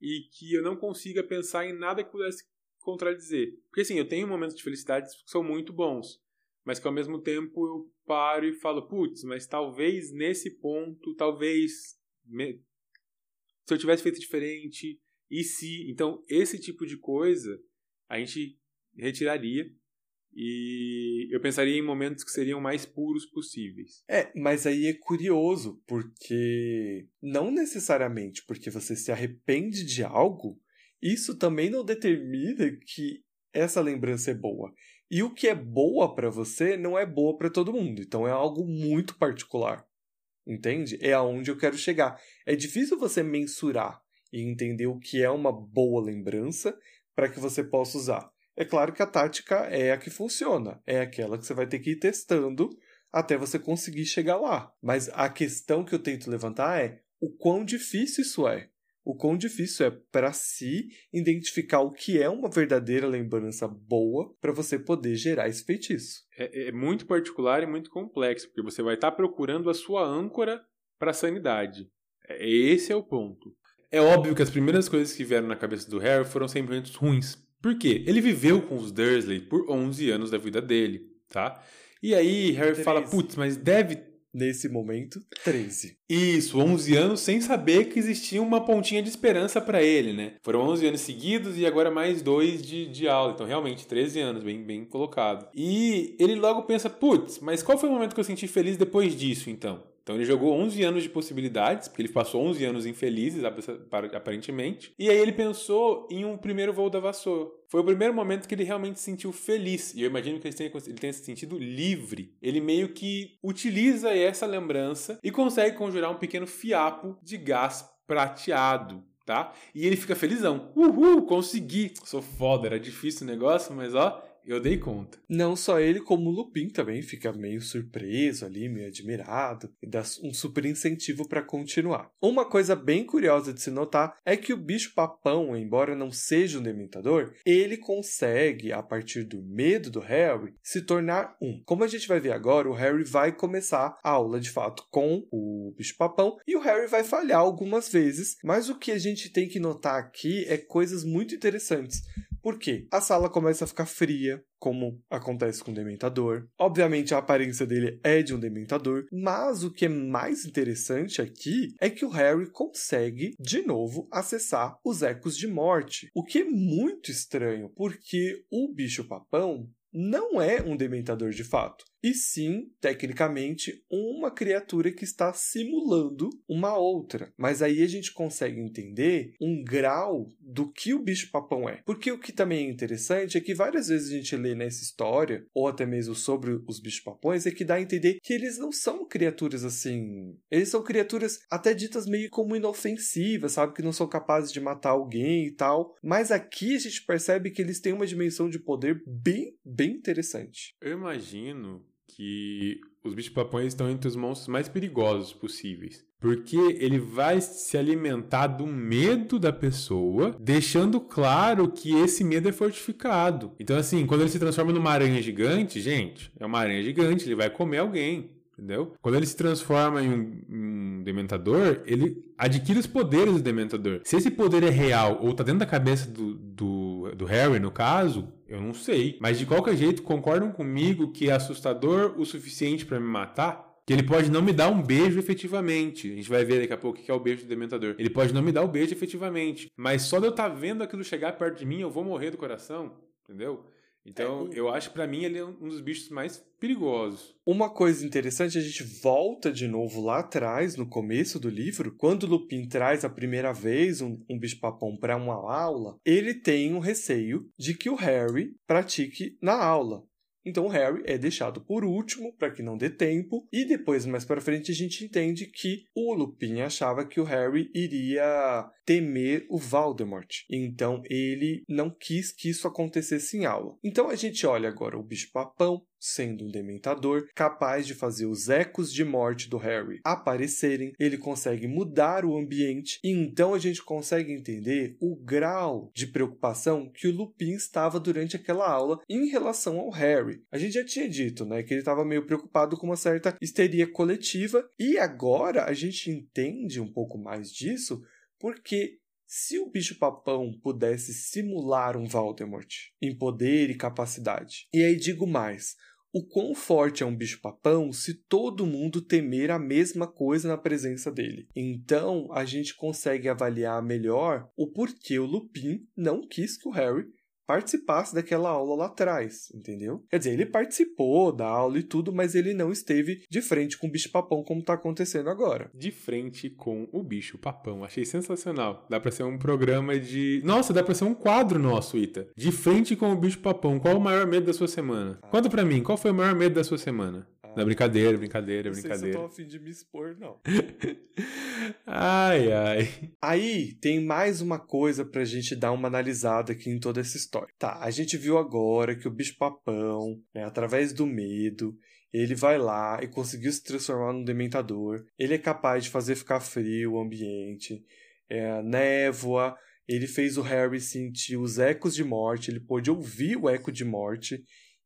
e que eu não consiga pensar em nada que pudesse contradizer. Porque assim, eu tenho momentos de felicidade que são muito bons, mas que ao mesmo tempo eu paro e falo, putz, mas talvez nesse ponto, talvez me... se eu tivesse feito diferente, e se. Então, esse tipo de coisa a gente retiraria e eu pensaria em momentos que seriam mais puros possíveis. É, mas aí é curioso, porque não necessariamente porque você se arrepende de algo, isso também não determina que essa lembrança é boa. E o que é boa para você não é boa para todo mundo. Então é algo muito particular. Entende? É aonde eu quero chegar. É difícil você mensurar e entender o que é uma boa lembrança para que você possa usar. É claro que a tática é a que funciona, é aquela que você vai ter que ir testando até você conseguir chegar lá. Mas a questão que eu tento levantar é o quão difícil isso é. O quão difícil é para si identificar o que é uma verdadeira lembrança boa para você poder gerar esse feitiço. É, é, muito particular e muito complexo, porque você vai estar tá procurando a sua âncora para a sanidade. É, esse é o ponto. É óbvio que as primeiras coisas que vieram na cabeça do Harry foram sentimentos ruins Por quê? Ele viveu com os Dursley por 11 anos da vida dele, tá? E aí Harry 13. fala, putz, mas deve Nesse momento, 13. Isso, 11 anos sem saber que existia uma pontinha de esperança para ele, né? Foram 11 anos seguidos e agora mais dois de, de aula. Então, realmente, 13 anos, bem, bem colocado. E ele logo pensa, putz, mas qual foi o momento que eu senti feliz depois disso, então? Então ele jogou 11 anos de possibilidades, porque ele passou 11 anos infelizes, aparentemente. E aí ele pensou em um primeiro voo da vassoura. Foi o primeiro momento que ele realmente se sentiu feliz. E eu imagino que ele tenha, ele tenha se sentido livre. Ele meio que utiliza essa lembrança e consegue conjurar um pequeno fiapo de gás prateado. Tá? E ele fica felizão. Uhul, consegui! Sou foda, era difícil o negócio, mas ó, eu dei conta. Não só ele, como o Lupin também fica meio surpreso ali, meio admirado, e dá um super incentivo para continuar. Uma coisa bem curiosa de se notar é que o bicho-papão, embora não seja um dementador, ele consegue, a partir do medo do Harry, se tornar um. Como a gente vai ver agora, o Harry vai começar a aula de fato com o bicho-papão e o Harry vai falhar algumas vezes, mas o que a gente tem que notar aqui é coisas muito interessantes. Por quê? A sala começa a ficar fria, como acontece com o Dementador. Obviamente, a aparência dele é de um Dementador, mas o que é mais interessante aqui é que o Harry consegue, de novo, acessar os ecos de morte. O que é muito estranho, porque o bicho-papão não é um dementador de fato, e sim, tecnicamente, uma criatura que está simulando uma outra. Mas aí a gente consegue entender um grau do que o bicho-papão é. Porque o que também é interessante é que várias vezes a gente lê nessa história, ou até mesmo sobre os bicho-papões, é que dá a entender que eles não são criaturas assim. Eles são criaturas até ditas meio como inofensivas, sabe? Que não são capazes de matar alguém e tal. Mas aqui a gente percebe que eles têm uma dimensão de poder bem, bem interessante. Eu imagino que os bichos-papões estão entre os monstros mais perigosos possíveis. Porque ele vai se alimentar do medo da pessoa, deixando claro que esse medo é fortificado. Então, assim, quando ele se transforma numa aranha gigante, gente, é uma aranha gigante, ele vai comer alguém. Entendeu? Quando ele se transforma em um, um, dementador, ele adquire os poderes do dementador. Se esse poder é real ou tá dentro da cabeça do, do, do Harry, no caso, eu não sei. Mas de qualquer jeito, concordam comigo que é assustador o suficiente para me matar? Que ele pode não me dar um beijo efetivamente. A gente vai ver daqui a pouco o que é o beijo do dementador. Ele pode não me dar o beijo efetivamente. Mas só de eu estar tá vendo aquilo chegar perto de mim, eu vou morrer do coração. Entendeu? Então, é, eu acho que para mim ele é um dos bichos mais perigosos. Uma coisa interessante, a gente volta de novo lá atrás, no começo do livro, quando Lupin traz a primeira vez um, um bicho-papão para uma aula, ele tem um receio de que o Harry pratique na aula. Então o Harry é deixado por último para que não dê tempo e depois mais para frente a gente entende que o Lupin achava que o Harry iria temer o Voldemort. Então ele não quis que isso acontecesse em aula. Então a gente olha agora o bicho-papão sendo um dementador, capaz de fazer os ecos de morte do Harry aparecerem, ele consegue mudar o ambiente e então a gente consegue entender o grau de preocupação que o Lupin estava durante aquela aula em relação ao Harry. A gente já tinha dito, né, que ele estava meio preocupado com uma certa histeria coletiva e agora a gente entende um pouco mais disso porque se o bicho-papão pudesse simular um Voldemort em poder e capacidade, e aí digo mais, o quão forte é um bicho-papão se todo mundo temer a mesma coisa na presença dele. Então, a gente consegue avaliar melhor o porquê o Lupin não quis que o Harry participasse daquela aula lá atrás, entendeu? Quer dizer, ele participou da aula e tudo, mas ele não esteve de frente com o bicho-papão como tá acontecendo agora. De frente com o bicho-papão. Achei sensacional. Dá pra ser um programa de... Nossa, dá pra ser um quadro nosso, Ita. De frente com o bicho-papão. Qual o maior medo da sua semana? Ah. Conta pra mim, qual foi o maior medo da sua semana? Na brincadeira, brincadeira, brincadeira. Não sei se eu tô afim de me expor, não. ai, ai. Aí tem mais uma coisa pra gente dar uma analisada aqui em toda essa história. Tá, a gente viu agora que o bicho-papão, né, através do medo, ele vai lá e conseguiu se transformar num dementador. Ele é capaz de fazer ficar frio o ambiente. É, névoa, ele fez o Harry sentir os ecos de morte, ele pôde ouvir o eco de morte.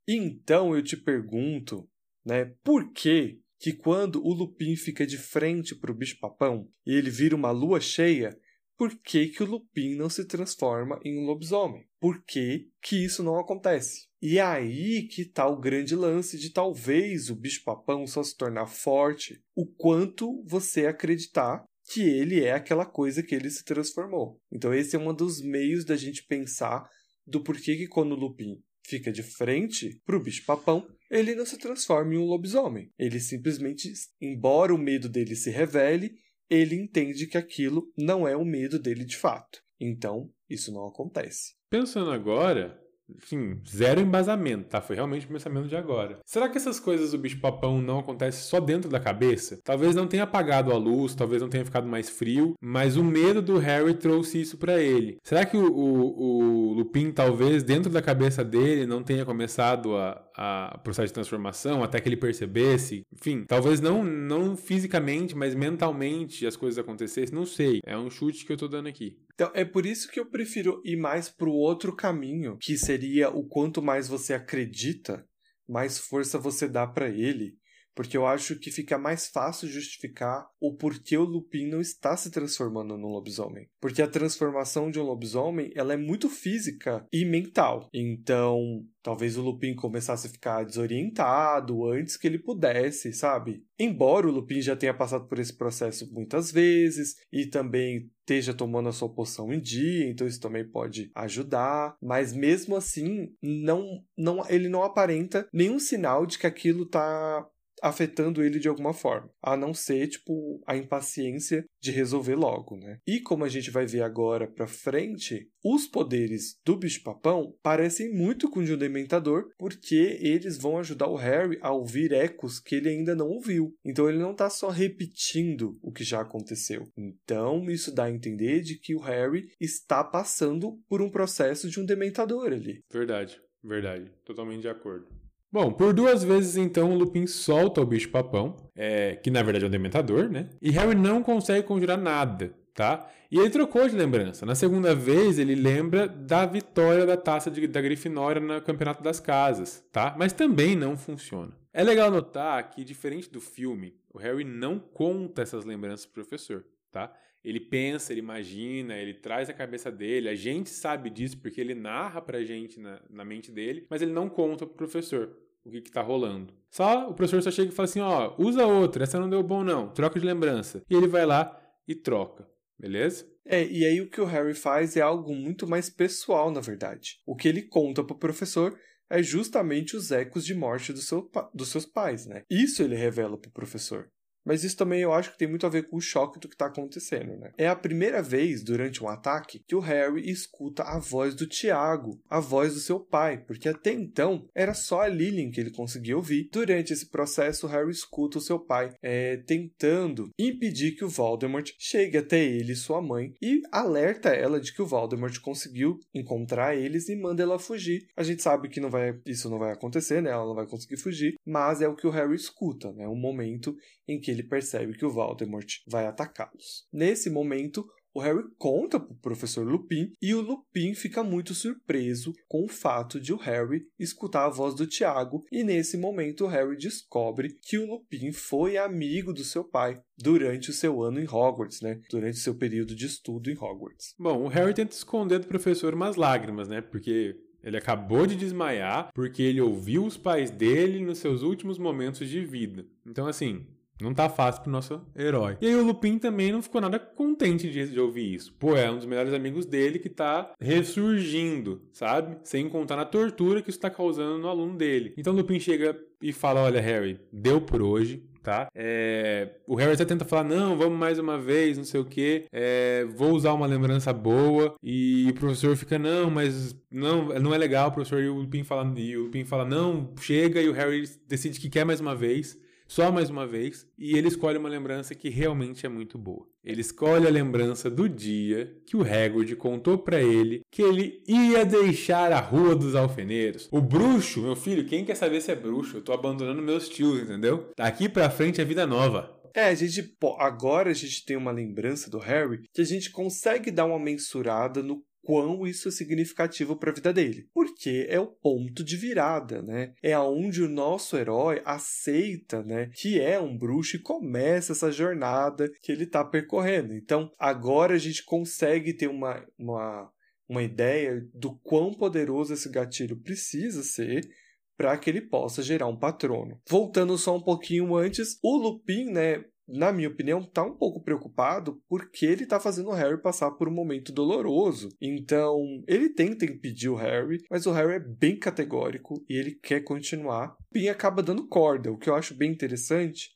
Então eu te pergunto, né? Por que que quando o Lupin fica de frente para o bicho-papão e ele vira uma lua cheia, por que, que o Lupin não se transforma em um lobisomem? Por que, que isso não acontece? E é aí que está o grande lance de talvez o bicho-papão só se tornar forte o quanto você acreditar que ele é aquela coisa que ele se transformou. Então esse é um dos meios da gente pensar do porquê que quando o Lupin fica de frente para o bicho-papão, ele não se transforma em um lobisomem. Ele simplesmente, embora o medo dele se revele, ele entende que aquilo não é o medo dele de fato. Então, isso não acontece. Pensando agora, Sim, zero embasamento, tá? Foi realmente o pensamento de agora. Será que essas coisas do bicho-papão não acontecem só dentro da cabeça? Talvez não tenha apagado a luz, talvez não tenha ficado mais frio, mas o medo do Harry trouxe isso para ele. Será que o, o, o, Lupin, talvez dentro da cabeça dele, não tenha começado a, a processo de transformação até que ele percebesse? Enfim, talvez não, não fisicamente, mas mentalmente as coisas acontecessem, não sei. É um chute que eu tô dando aqui. Então, é por isso que eu prefiro ir mais pro outro caminho, que seria o quanto mais você acredita, mais força você dá para ele porque eu acho que fica mais fácil justificar o porquê o Lupin não está se transformando num lobisomem. Porque a transformação de um lobisomem, ela é muito física e mental. Então, talvez o Lupin começasse a ficar desorientado antes que ele pudesse, sabe? Embora o Lupin já tenha passado por esse processo muitas vezes e também esteja tomando a sua poção em dia, então isso também pode ajudar, mas mesmo assim, não, não ele não aparenta nenhum sinal de que aquilo tá afetando ele de alguma forma, a não ser tipo a impaciência de resolver logo, né? E como a gente vai ver agora para frente, os poderes do bicho-papão parecem muito com o de um dementador, porque eles vão ajudar o Harry a ouvir ecos que ele ainda não ouviu. Então ele não está só repetindo o que já aconteceu. Então isso dá a entender de que o Harry está passando por um processo de um dementador ali. Verdade, verdade, totalmente de acordo. Bom, por duas vezes então o Lupin solta o bicho-papão, é, que na verdade é um dementador, né? E Harry não consegue conjurar nada, tá? E ele trocou de lembrança. Na segunda vez ele lembra da vitória da taça de, da Grifinória no Campeonato das Casas, tá? Mas também não funciona. É legal notar que, diferente do filme, o Harry não conta essas lembranças pro professor, tá? Ele pensa, ele imagina, ele traz a cabeça dele, a gente sabe disso porque ele narra pra gente na, na mente dele, mas ele não conta pro professor o que, que tá rolando. Só o professor só chega e fala assim: ó, usa outra, essa não deu bom não, troca de lembrança. E ele vai lá e troca, beleza? É, e aí o que o Harry faz é algo muito mais pessoal, na verdade. O que ele conta pro professor é justamente os ecos de morte do seu, dos seus pais, né? Isso ele revela pro professor. Mas isso também eu acho que tem muito a ver com o choque do que está acontecendo, né? É a primeira vez durante um ataque que o Harry escuta a voz do Tiago, a voz do seu pai, porque até então era só a Lillian que ele conseguia ouvir. Durante esse processo, o Harry escuta o seu pai é, tentando impedir que o Voldemort chegue até ele e sua mãe e alerta ela de que o Voldemort conseguiu encontrar eles e manda ela fugir. A gente sabe que não vai, isso não vai acontecer, né? Ela não vai conseguir fugir, mas é o que o Harry escuta, né? Um momento em que ele percebe que o Voldemort vai atacá-los. Nesse momento, o Harry conta para o professor Lupin e o Lupin fica muito surpreso com o fato de o Harry escutar a voz do Tiago e nesse momento o Harry descobre que o Lupin foi amigo do seu pai durante o seu ano em Hogwarts, né? Durante o seu período de estudo em Hogwarts. Bom, o Harry tenta esconder do professor umas lágrimas, né? Porque ele acabou de desmaiar porque ele ouviu os pais dele nos seus últimos momentos de vida. Então, assim, não tá fácil pro nosso herói. E aí o Lupin também não ficou nada contente de, de, ouvir isso. Pô, é um dos melhores amigos dele que tá ressurgindo, sabe? Sem contar na tortura que isso tá causando no aluno dele. Então o Lupin chega e fala: Olha, Harry, deu por hoje. Tá? É... o Harry até tenta falar: não, vamos mais uma vez, não sei o que, é... vou usar uma lembrança boa. E o professor fica: não, mas não, não é legal, o professor. E o Lupin fala: e o Lupin fala: não, chega. E o Harry decide que quer mais uma vez só mais uma vez, e ele escolhe uma lembrança que realmente é muito boa. Ele escolhe a lembrança do dia que o Hagrid contou para ele que ele ia deixar a Rua dos Alfeneiros. O bruxo, meu filho, quem quer saber se é bruxo? Eu tô abandonando meus tios, entendeu? Daqui pra frente é vida nova. É, a gente, agora a gente tem uma lembrança do Harry que a gente consegue dar uma mensurada no quão isso é significativo para a vida dele. Porque é o ponto de virada, né? É aonde o nosso herói aceita, né, que é um bruxo e começa essa jornada que ele está percorrendo. Então, agora a gente consegue ter uma, uma, uma ideia do quão poderoso esse gatilho precisa ser para que ele possa gerar um patrono. Voltando só um pouquinho antes, o Lupin, né, na minha opinião, tá um pouco preocupado porque ele tá fazendo o Harry passar por um momento doloroso. Então, ele tenta impedir o Harry, mas o Harry é bem categórico e ele quer continuar. E acaba dando corda, o que eu acho bem interessante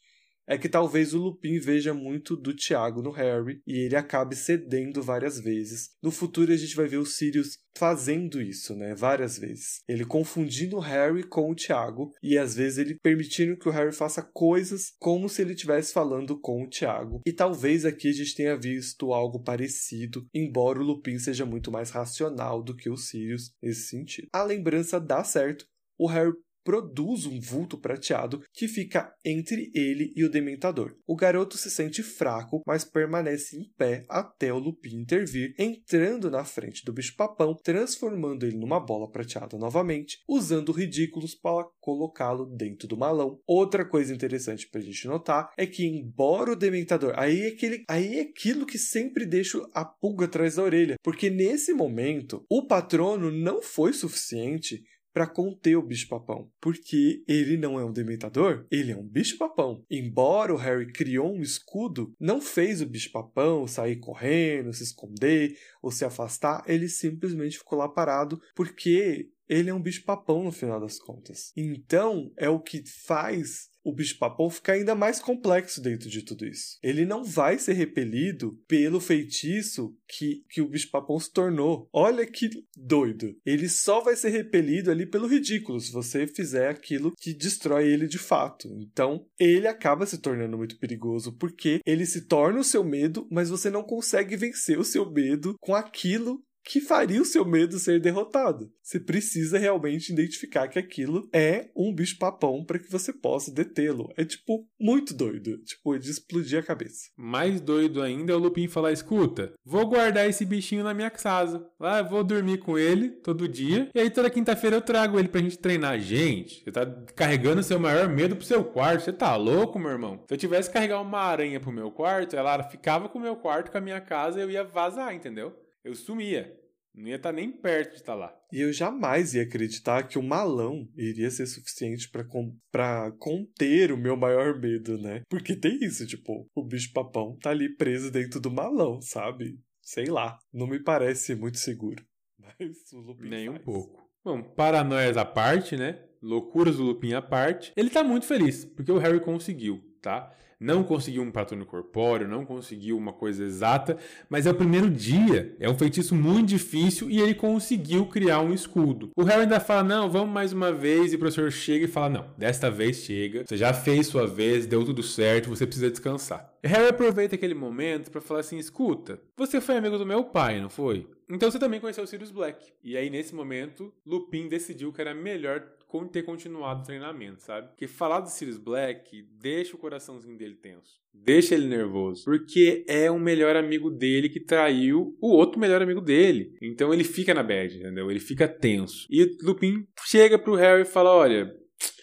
é que talvez o Lupin veja muito do Tiago no Harry e ele acabe cedendo várias vezes. No futuro a gente vai ver o Sirius fazendo isso, né, várias vezes. Ele confundindo o Harry com o Tiago e às vezes ele permitindo que o Harry faça coisas como se ele estivesse falando com o Tiago. E talvez aqui a gente tenha visto algo parecido, embora o Lupin seja muito mais racional do que o Sirius nesse sentido. A lembrança dá certo, o Harry produz um vulto prateado que fica entre ele e o dementador. O garoto se sente fraco, mas permanece em pé até o Lupin intervir, entrando na frente do bicho-papão, transformando ele numa bola prateada novamente, usando ridículos para colocá-lo dentro do malão. Outra coisa interessante para a gente notar é que, embora o dementador. Aí é, aquele, aí é aquilo que sempre deixa a pulga atrás da orelha, porque nesse momento o patrono não foi suficiente para conter o bicho-papão, porque ele não é um dementador, ele é um bicho-papão. Embora o Harry criou um escudo, não fez o bicho-papão sair correndo, se esconder ou se afastar, ele simplesmente ficou lá parado porque ele é um bicho-papão no final das contas. Então, é o que faz o bicho-papão fica ainda mais complexo dentro de tudo isso. Ele não vai ser repelido pelo feitiço que, que o bicho-papão se tornou. Olha que doido. Ele só vai ser repelido ali pelo ridículo, se você fizer aquilo que destrói ele de fato. Então, ele acaba se tornando muito perigoso, porque ele se torna o seu medo, mas você não consegue vencer o seu medo com aquilo que faria o seu medo ser derrotado. Você precisa realmente identificar que aquilo é um bicho-papão para que você possa detê-lo. É tipo muito doido, tipo de explodir a cabeça. Mais doido ainda é o Lupin falar: escuta, vou guardar esse bichinho na minha casa. Lá vou dormir com ele todo dia. E aí toda quinta-feira eu trago ele pra gente treinar. Gente, você tá carregando seu maior medo pro seu quarto. Você tá louco, meu irmão? Se eu tivesse que carregar uma aranha pro meu quarto, ela ficava com o meu quarto, com a minha casa, eu ia vazar, entendeu? Eu sumia. Não ia estar tá nem perto de estar tá lá. E eu jamais ia acreditar que o malão iria ser suficiente para com, conter o meu maior medo, né? Porque tem isso, tipo, o bicho-papão tá ali preso dentro do malão, sabe? Sei lá, não me parece muito seguro. Mas o Lupin Nem faz. um pouco. Bom, paranoias à parte, né? Loucuras do Lupin à parte. Ele tá muito feliz, porque o Harry conseguiu, tá? Não conseguiu um patrono corpóreo, não conseguiu uma coisa exata, mas é o primeiro dia. É um feitiço muito difícil e ele conseguiu criar um escudo. O Harry ainda fala: não, vamos mais uma vez, e o professor chega e fala: não, desta vez chega, você já fez sua vez, deu tudo certo, você precisa descansar. Harry aproveita aquele momento para falar assim: escuta, você foi amigo do meu pai, não foi? Então você também conheceu o Sirius Black. E aí, nesse momento, Lupin decidiu que era melhor ter continuado o treinamento, sabe? Porque falar do Sirius Black deixa o coraçãozinho dele tenso. Deixa ele nervoso. Porque é o melhor amigo dele que traiu o outro melhor amigo dele. Então ele fica na bad, entendeu? Ele fica tenso. E o Lupin chega pro Harry e fala: Olha,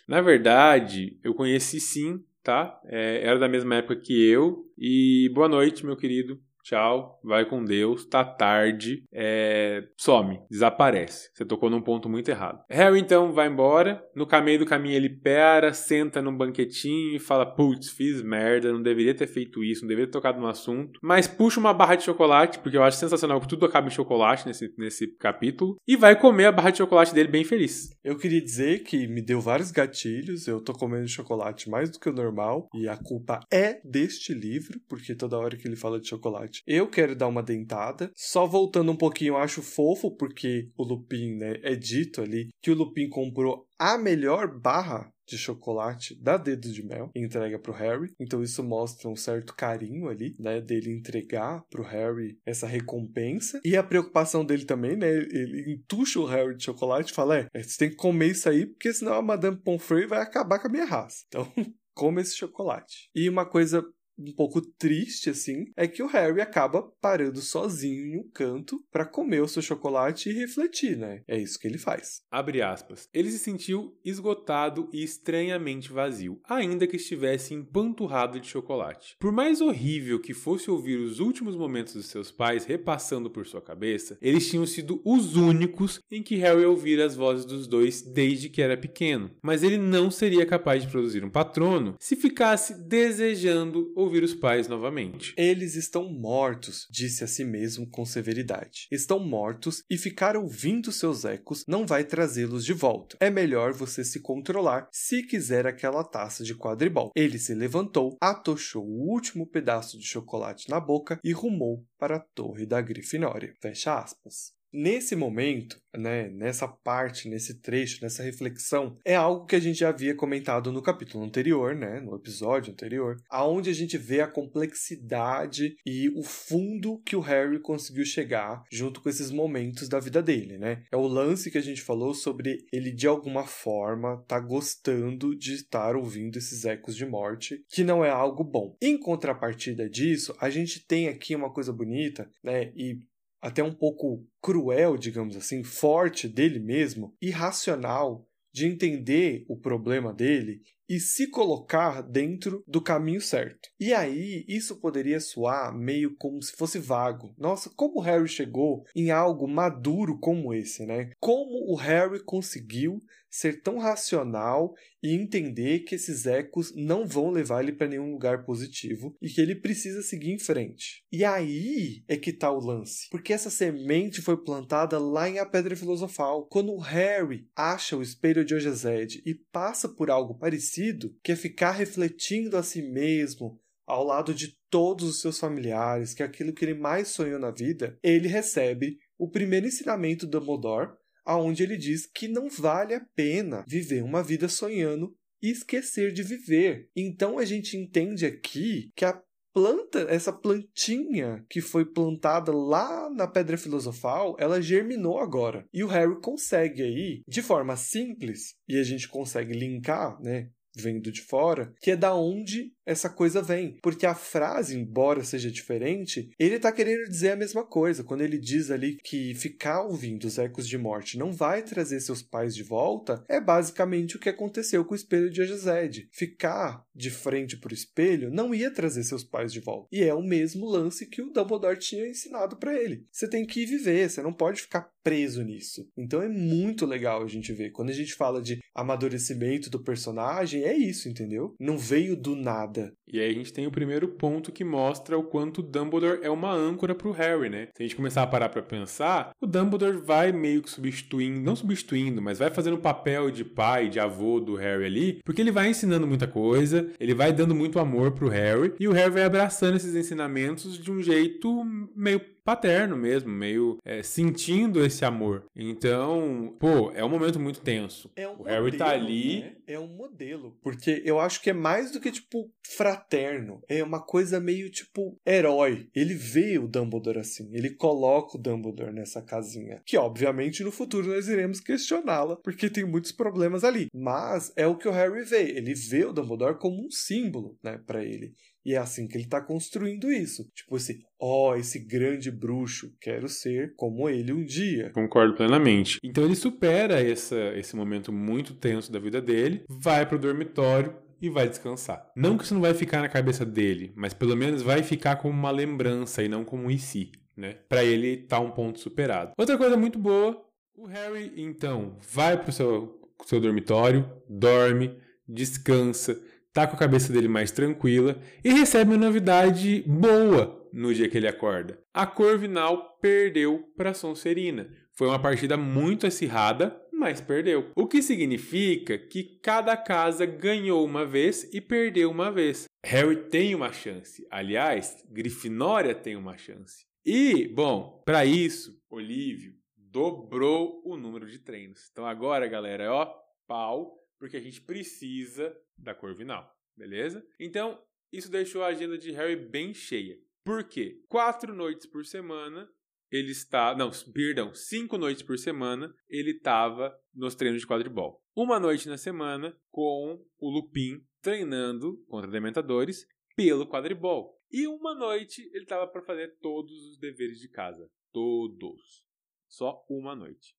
na verdade, eu conheci sim, tá? É, era da mesma época que eu. E boa noite, meu querido tchau, vai com Deus, tá tarde, é... some, desaparece. Você tocou num ponto muito errado. Harry então vai embora, no caminho do caminho ele pera, senta num banquetinho e fala: Putz, fiz merda, não deveria ter feito isso, não deveria ter tocado no assunto. Mas puxa uma barra de chocolate, porque eu acho sensacional que tudo acaba em chocolate nesse, nesse capítulo, e vai comer a barra de chocolate dele bem feliz. Eu queria dizer que me deu vários gatilhos, eu tô comendo chocolate mais do que o normal, e a culpa é deste livro, porque toda hora que ele fala de chocolate eu quero dar uma dentada. Só voltando um pouquinho, eu acho fofo, porque o Lupin, né, é dito ali que o Lupin comprou a melhor barra de chocolate da Dedo de Mel entrega pro Harry. Então isso mostra um certo carinho ali, né, dele entregar pro Harry essa recompensa. E a preocupação dele também, né, ele entuxa o Harry de chocolate e fala: "É, você tem que comer isso aí, porque senão a Madame Pomfrey vai acabar com a minha raça". Então, come esse chocolate. E uma coisa um pouco triste assim é que o Harry acaba parando sozinho em um canto para comer o seu chocolate e refletir, né? É isso que ele faz. Abre aspas. Ele se sentiu esgotado e estranhamente vazio, ainda que estivesse empanturrado de chocolate. Por mais horrível que fosse ouvir os últimos momentos dos seus pais repassando por sua cabeça, eles tinham sido os únicos em que Harry ouvira as vozes dos dois desde que era pequeno. Mas ele não seria capaz de produzir um patrono se ficasse desejando ouvir os pais novamente. Eles estão mortos, disse a si mesmo com severidade. Estão mortos e ficar ouvindo seus ecos não vai trazê-los de volta. É melhor você se controlar se quiser aquela taça de quadribol. Ele se levantou, atochou o último pedaço de chocolate na boca e rumou para a torre da Grifinória. Fecha aspas nesse momento, né, nessa parte, nesse trecho, nessa reflexão, é algo que a gente já havia comentado no capítulo anterior, né, no episódio anterior, aonde a gente vê a complexidade e o fundo que o Harry conseguiu chegar junto com esses momentos da vida dele, né? É o lance que a gente falou sobre ele de alguma forma tá gostando de estar ouvindo esses ecos de morte, que não é algo bom. Em contrapartida disso, a gente tem aqui uma coisa bonita, né, e até um pouco cruel, digamos assim, forte dele mesmo, irracional, de entender o problema dele e se colocar dentro do caminho certo. E aí, isso poderia soar meio como se fosse vago. Nossa, como o Harry chegou em algo maduro como esse, né? Como o Harry conseguiu ser tão racional e entender que esses ecos não vão levar ele para nenhum lugar positivo e que ele precisa seguir em frente. E aí é que tá o lance, porque essa semente foi plantada lá em A Pedra Filosofal. Quando Harry acha o espelho de Ogezed e passa por algo parecido, que é ficar refletindo a si mesmo, ao lado de todos os seus familiares, que é aquilo que ele mais sonhou na vida, ele recebe o primeiro ensinamento do Dumbledore aonde ele diz que não vale a pena viver uma vida sonhando e esquecer de viver. Então a gente entende aqui que a planta, essa plantinha que foi plantada lá na Pedra Filosofal, ela germinou agora. E o Harry consegue aí, de forma simples, e a gente consegue linkar, né, vendo de fora, que é da onde essa coisa vem. Porque a frase, embora seja diferente, ele está querendo dizer a mesma coisa. Quando ele diz ali que ficar ouvindo os ecos de morte não vai trazer seus pais de volta, é basicamente o que aconteceu com o espelho de Agized. Ficar de frente para o espelho não ia trazer seus pais de volta. E é o mesmo lance que o Dumbledore tinha ensinado para ele. Você tem que viver, você não pode ficar preso nisso. Então é muito legal a gente ver. Quando a gente fala de amadurecimento do personagem, é isso, entendeu? Não veio do nada E aí a gente tem o primeiro ponto que mostra o quanto Dumbledore é uma âncora pro Harry, né? Se a gente começar a parar para pensar, o Dumbledore vai meio que substituindo, não substituindo, mas vai fazendo o papel de pai, de avô do Harry ali, porque ele vai ensinando muita coisa, ele vai dando muito amor pro Harry, e o Harry vai abraçando esses ensinamentos de um jeito meio paterno mesmo, meio é, sentindo esse amor. Então, pô, é um momento muito tenso. É um o Harry modelo, tá ali. Né? É um modelo. Porque eu acho que é mais do que, tipo, fraterno. É uma coisa meio, tipo, herói. Ele vê o Dumbledore assim. Ele coloca o Dumbledore nessa casinha. Que, obviamente, no futuro nós iremos questioná-la, porque tem muitos problemas ali. Mas é o que o Harry vê. Ele vê o Dumbledore como um símbolo, né, para ele. E é assim que ele está construindo isso. Tipo assim, ó, oh, esse grande bruxo, quero ser como ele um dia. Concordo plenamente. Então ele supera essa, esse momento muito tenso da vida dele, vai pro dormitório e vai descansar. Não que isso não vai ficar na cabeça dele, mas pelo menos vai ficar como uma lembrança e não como um si, né? Para ele tá um ponto superado. Outra coisa muito boa, o Harry então vai pro seu, seu dormitório, dorme, descansa, tá com a cabeça dele mais tranquila e recebe uma novidade boa no dia que ele acorda. A Corvinal perdeu para Sonserina. Foi uma partida muito acirrada, mas perdeu. O que significa que cada casa ganhou uma vez e perdeu uma vez. Harry tem uma chance. Aliás, Grifinória tem uma chance. E, bom, para isso, Olívio dobrou o número de treinos. Então agora, galera, ó, pau porque a gente precisa da Corvinal, beleza? Então, isso deixou a agenda de Harry bem cheia. Por quê? Quatro noites por semana ele está. Não, perdão, cinco noites por semana ele estava nos treinos de quadribol. Uma noite na semana com o Lupin treinando contra Dementadores pelo quadribol. E uma noite ele estava para fazer todos os deveres de casa. Todos. Só uma noite.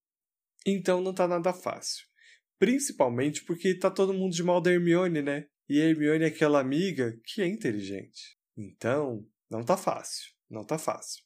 Então não tá nada fácil. Principalmente porque tá todo mundo de mal da Hermione, né? E a Hermione é aquela amiga que é inteligente. Então, não tá fácil. Não tá fácil.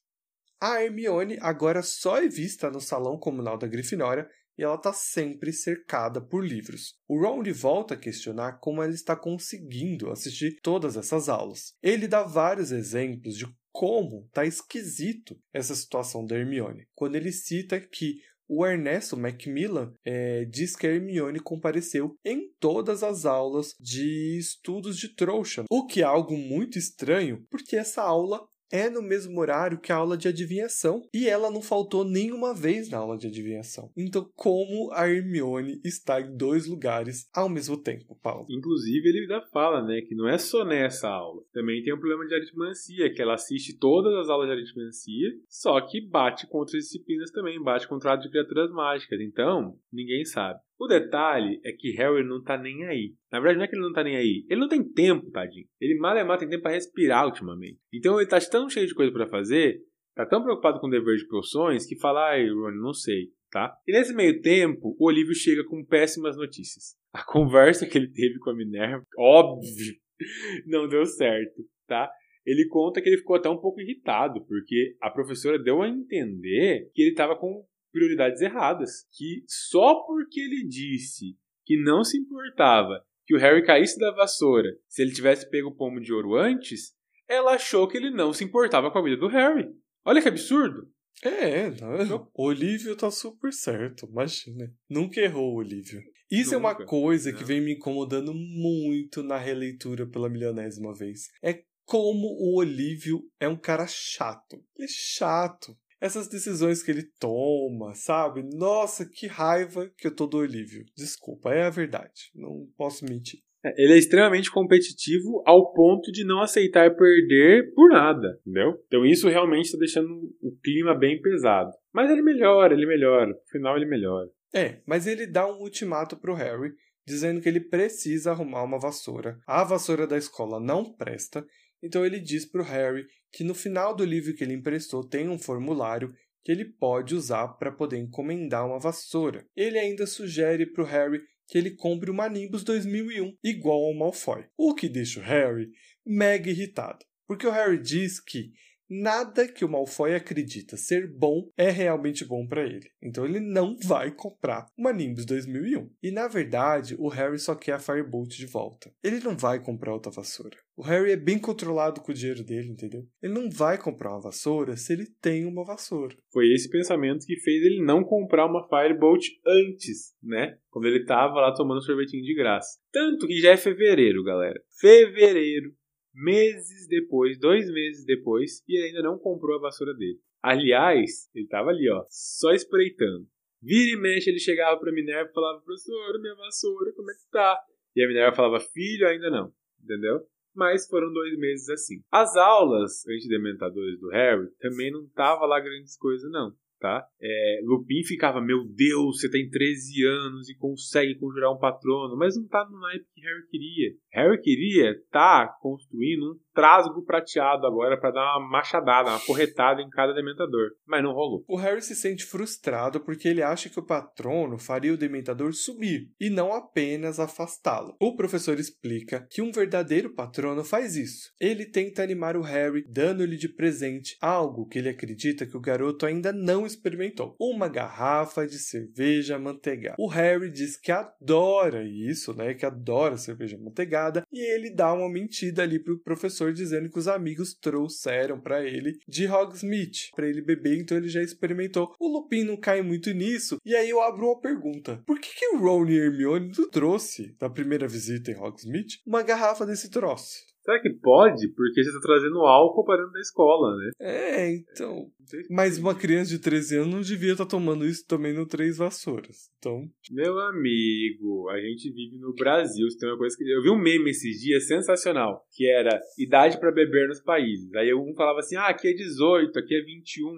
A Hermione agora só é vista no salão comunal da Grifinória e ela está sempre cercada por livros. O Ron volta a questionar como ela está conseguindo assistir todas essas aulas. Ele dá vários exemplos de como tá esquisito essa situação da Hermione, quando ele cita que o Ernesto Macmillan é, diz que Hermione compareceu em todas as aulas de estudos de trouxa, o que é algo muito estranho, porque essa aula é no mesmo horário que a aula de adivinhação e ela não faltou nenhuma vez na aula de adivinhação. Então, como a Hermione está em dois lugares ao mesmo tempo, Paulo? Inclusive, ele ainda fala, né, que não é só nessa aula. Também tem um problema de aritmancia, que ela assiste todas as aulas de aritmancia, só que bate contra as disciplinas também, bate contra a de criaturas mágicas. Então, ninguém sabe. O detalhe é que Harry não tá nem aí. Na verdade, não é que ele não tá nem aí. Ele não tem tempo, tadinho. Ele mal é mal tem tempo para respirar ultimamente. Então ele tá tão cheio de coisa para fazer, tá tão preocupado com o dever de poções, que fala, ai, Ron, não sei, tá? E nesse meio tempo, o Olívio chega com péssimas notícias. A conversa que ele teve com a Minerva, óbvio, não deu certo, tá? Ele conta que ele ficou até um pouco irritado, porque a professora deu a entender que ele estava com prioridades erradas. Que só porque ele disse que não se importava que o Harry caísse da vassoura se ele tivesse pego o pomo de ouro antes, ela achou que ele não se importava com a vida do Harry. Olha que absurdo! É, não, o Olívio tá super certo, imagina. Nunca errou o Olívio. Isso Nunca, é uma coisa que vem me incomodando muito na releitura pela milionésima vez. É como o Olívio é um cara chato. Ele é chato essas decisões que ele toma, sabe? Nossa, que raiva que eu tô do Olívio. Desculpa, é a verdade. Não posso mentir. É, ele é extremamente competitivo ao ponto de não aceitar perder por nada, entendeu? Então isso realmente está deixando o clima bem pesado. Mas ele melhora, ele melhora. No final ele melhora. É, mas ele dá um ultimato pro Harry, dizendo que ele precisa arrumar uma vassoura. A vassoura da escola não presta, então ele diz pro Harry que no final do livro que ele emprestou tem um formulário que ele pode usar para poder encomendar uma vassoura. Ele ainda sugere para o Harry que ele compre uma Nimbus 2001 igual ao Malfoy, o que deixa o Harry mega irritado, porque o Harry diz que nada que o Malfoy acredita ser bom é realmente bom para ele. Então ele não vai comprar uma Nimbus 2001. E na verdade, o Harry só quer a Firebolt de volta. Ele não vai comprar outra vassoura. O Harry é bem controlado com o dinheiro dele, entendeu? Ele não vai comprar uma vassoura se ele tem uma vassoura. Foi esse pensamento que fez ele não comprar uma Firebolt antes, né? Quando ele tava lá tomando sorvetinho de graça. Tanto que já é fevereiro, galera. Fevereiro meses depois, dois meses depois, e ele ainda não comprou a vassoura dele. Aliás, ele tava ali, ó, só espreitando. Vira e mexe, ele chegava pra Minerva e falava, professor, minha vassoura, como é que tá? E a Minerva falava, filho, ainda não, entendeu? Mas foram dois meses assim. As aulas antidementadores do Harry também não tava lá grandes coisas, não tá? É, Lupin ficava, meu Deus, você tem 13 anos e consegue conjurar um patrono, mas não tá no naipe que Harry queria. Harry queria tá construindo um trasgo prateado agora para dar uma machadada, uma porretada em cada dementador, mas não rolou. O Harry se sente frustrado porque ele acha que o patrono faria o dementador subir e não apenas afastá-lo. O professor explica que um verdadeiro patrono faz isso. Ele tenta animar o Harry dando-lhe de presente algo que ele acredita que o garoto ainda não experimentou: uma garrafa de cerveja manteigada. O Harry diz que adora isso, né? Que adora cerveja manteigada e ele dá uma mentira ali pro professor dizendo que os amigos trouxeram para ele de Hogsmeade para ele beber, então ele já experimentou. O Lupin não cai muito nisso e aí eu abro uma pergunta: por que, que o Ron e Hermione trouxe na primeira visita em Hogsmeade uma garrafa desse troço? Será que pode? Porque você tá trazendo álcool para dentro da escola, né? É, então. Mas uma criança de 13 anos não devia estar tá tomando isso também no Três Vassouras. Então. Meu amigo, a gente vive no Brasil. tem uma coisa que. Eu vi um meme esses dias sensacional, que era idade para beber nos países. Aí um falava assim: ah, aqui é 18, aqui é 21.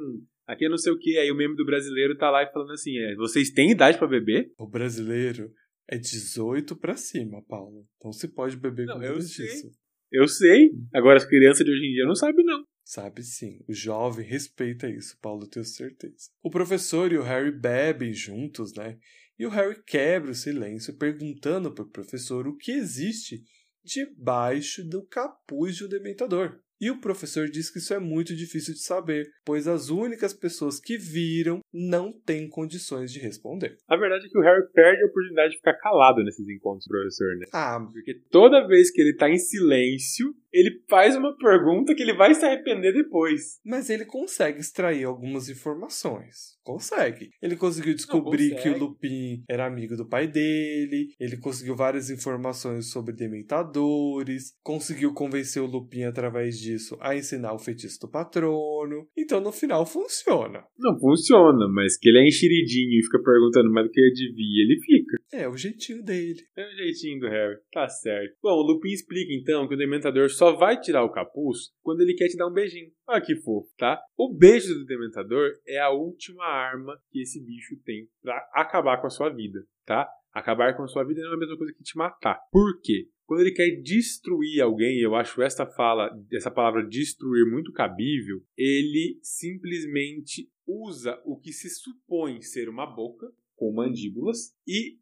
Aqui é não sei o que, aí o meme do brasileiro tá lá e falando assim: é, vocês têm idade para beber? O brasileiro é 18 para cima, Paulo. Então se pode beber não, com sei. disso. Eu sei. Agora as crianças de hoje em dia não sabem, não. Sabe sim, o jovem respeita isso, Paulo, tenho certeza. O professor e o Harry bebem juntos, né? E o Harry quebra o silêncio perguntando para o professor o que existe debaixo do capuz um dementador. E o professor diz que isso é muito difícil de saber, pois as únicas pessoas que viram não têm condições de responder. A verdade é que o Harry perde a oportunidade de ficar calado nesses encontros, professor, né? Ah, Porque toda vez que ele tá em silêncio, ele faz uma pergunta que ele vai se arrepender depois. mas ele consegue extrair algumas informações. Consegue. Ele conseguiu descobrir consegue. que o Lupin era amigo do pai dele, ele conseguiu várias informações sobre dementadores, conseguiu convencer o Lupin através disso a ensinar o feitiço do patrono. Então no final funciona. Não funciona, mas que ele é enxeridinho e fica perguntando mais do que ele devia, ele fica. É o jeitinho dele. É o jeitinho do Harry. Tá certo. Bom, o Lupin explica então que o Dementador só vai tirar o capuz quando ele quer te dar um beijinho. Olha que fofo, tá? O beijo do Dementador é a última arma que esse bicho tem pra acabar com a sua vida, tá? Acabar com a sua vida não é a mesma coisa que te matar. Por quê? Quando ele quer destruir alguém, eu acho essa fala, essa palavra destruir muito cabível, ele simplesmente usa o que se supõe ser uma boca com mandíbulas e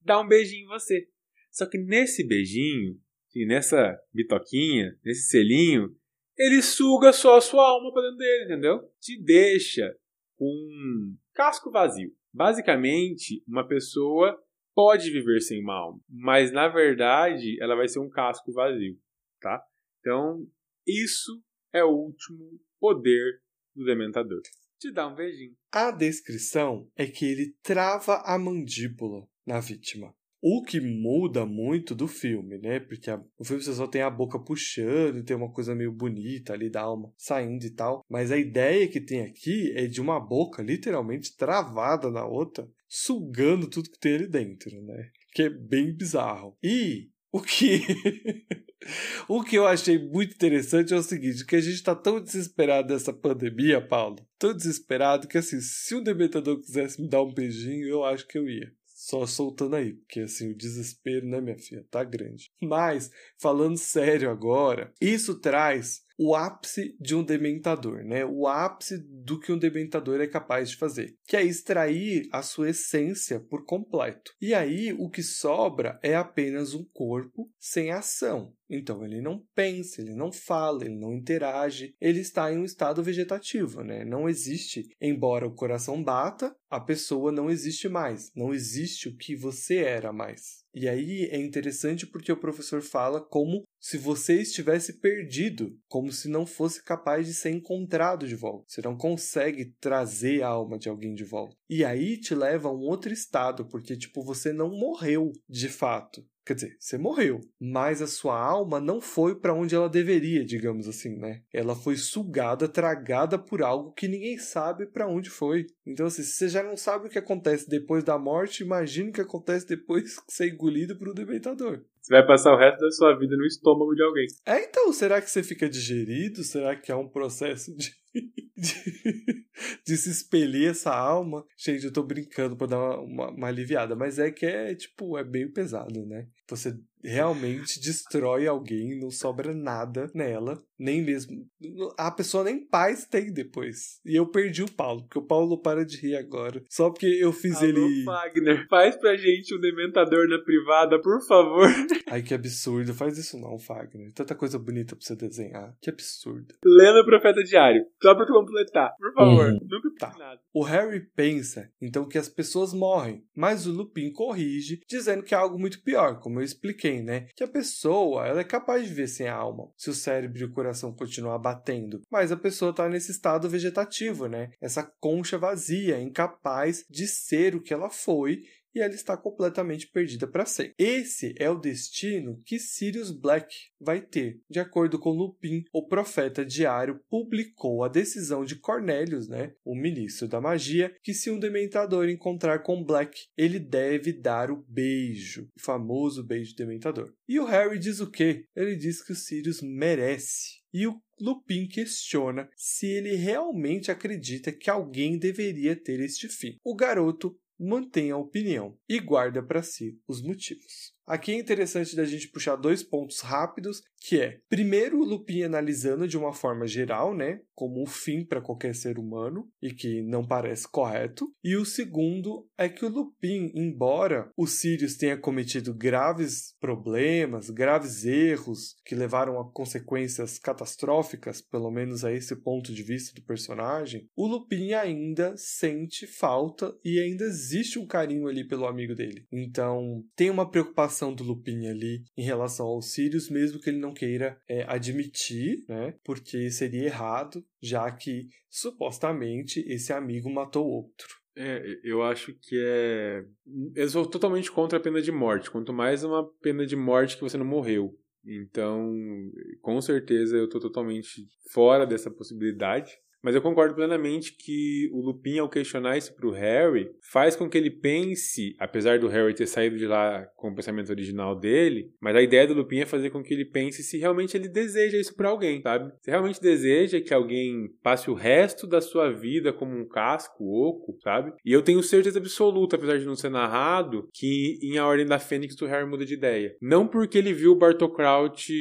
dá um beijinho em você. Só que nesse beijinho, nessa bitoquinha, nesse selinho, ele suga só a sua alma pra dentro dele, entendeu? Te deixa com um casco vazio. Basicamente, uma pessoa pode viver sem uma alma, mas na verdade ela vai ser um casco vazio, tá? Então, isso é o último poder do Dementador. Te dá um beijinho. A descrição é que ele trava a mandíbula na vítima. O que muda muito do filme, né? Porque a- no filme você só tem a boca puxando tem uma coisa meio bonita ali da alma saindo e tal. Mas a ideia que tem aqui é de uma boca literalmente travada na outra, sugando tudo que tem ali dentro, né? Que é bem bizarro. E o que. o que eu achei muito interessante é o seguinte: que a gente tá tão desesperado dessa pandemia, Paulo. Tão desesperado que, assim, se um dementador quisesse me dar um beijinho, eu acho que eu ia. Só soltando aí, porque assim, o desespero, né, minha filha, tá grande. Mas, falando sério agora, isso traz o ápice de um dementador, né? O ápice do que um dementador é capaz de fazer, que é extrair a sua essência por completo. E aí o que sobra é apenas um corpo sem ação. Então ele não pensa, ele não fala, ele não interage, ele está em um estado vegetativo, né? Não existe, embora o coração bata, a pessoa não existe mais, não existe o que você era mais. E aí é interessante porque o professor fala como se você estivesse perdido, como se não fosse capaz de ser encontrado de volta. Você não consegue trazer a alma de alguém de volta. E aí te leva a um outro estado, porque tipo você não morreu de fato. Quer dizer, você morreu, mas a sua alma não foi para onde ela deveria, digamos assim, né? Ela foi sugada, tragada por algo que ninguém sabe para onde foi. Então, assim, se você já não sabe o que acontece depois da morte, imagine o que acontece depois de ser engolido por um dementador. Você vai passar o resto da sua vida no estômago de alguém. É, então, será que você fica digerido? Será que há um processo de, de, de se expelir essa alma? Gente, eu tô brincando pra dar uma, uma, uma aliviada, mas é que é, tipo, é meio pesado, né? Você realmente destrói alguém, não sobra nada nela, nem mesmo. A pessoa nem paz tem depois. E eu perdi o Paulo, porque o Paulo para de rir agora. Só porque eu fiz Alô, ele. Wagner, faz pra gente um dementador na privada, por favor. Ai, que absurdo. Faz isso não, Fagner. Tanta coisa bonita pra você desenhar. Que absurdo. Lendo o Profeta Diário. Só pra tu completar. Por favor. Uhum. Nunca Tá. nada. O Harry pensa, então, que as pessoas morrem, mas o Lupin corrige, dizendo que é algo muito pior, como eu expliquei, né? Que a pessoa, ela é capaz de viver sem a alma, se o cérebro e o coração continuar batendo, mas a pessoa tá nesse estado vegetativo, né? Essa concha vazia, incapaz de ser o que ela foi e ela está completamente perdida para sempre. Esse é o destino que Sirius Black vai ter. De acordo com Lupin, o profeta diário publicou a decisão de Cornelius, né, o ministro da magia, que se um dementador encontrar com Black, ele deve dar o beijo, o famoso beijo dementador. E o Harry diz o quê? Ele diz que o Sirius merece. E o Lupin questiona se ele realmente acredita que alguém deveria ter este fim. O garoto mantém a opinião e guarda para si os motivos. Aqui é interessante da gente puxar dois pontos rápidos, que é, primeiro, o Lupin analisando de uma forma geral, né, como um fim para qualquer ser humano e que não parece correto, e o segundo é que o Lupin, embora o Sirius tenha cometido graves problemas, graves erros que levaram a consequências catastróficas, pelo menos a esse ponto de vista do personagem, o Lupin ainda sente falta e ainda existe um carinho ali pelo amigo dele. Então, tem uma preocupação do Lupin ali em relação ao Sirius, mesmo que ele não queira é, admitir, né? Porque seria errado, já que supostamente esse amigo matou outro. É, eu acho que é. Eu sou totalmente contra a pena de morte. Quanto mais uma pena de morte que você não morreu. Então, com certeza eu tô totalmente fora dessa possibilidade. Mas eu concordo plenamente que o Lupin, ao questionar isso pro Harry, faz com que ele pense, apesar do Harry ter saído de lá com o pensamento original dele, mas a ideia do Lupin é fazer com que ele pense se realmente ele deseja isso para alguém, sabe? Se realmente deseja que alguém passe o resto da sua vida como um casco oco, sabe? E eu tenho certeza absoluta, apesar de não ser narrado, que em A Ordem da Fênix o Harry muda de ideia. Não porque ele viu o Bartol Crouch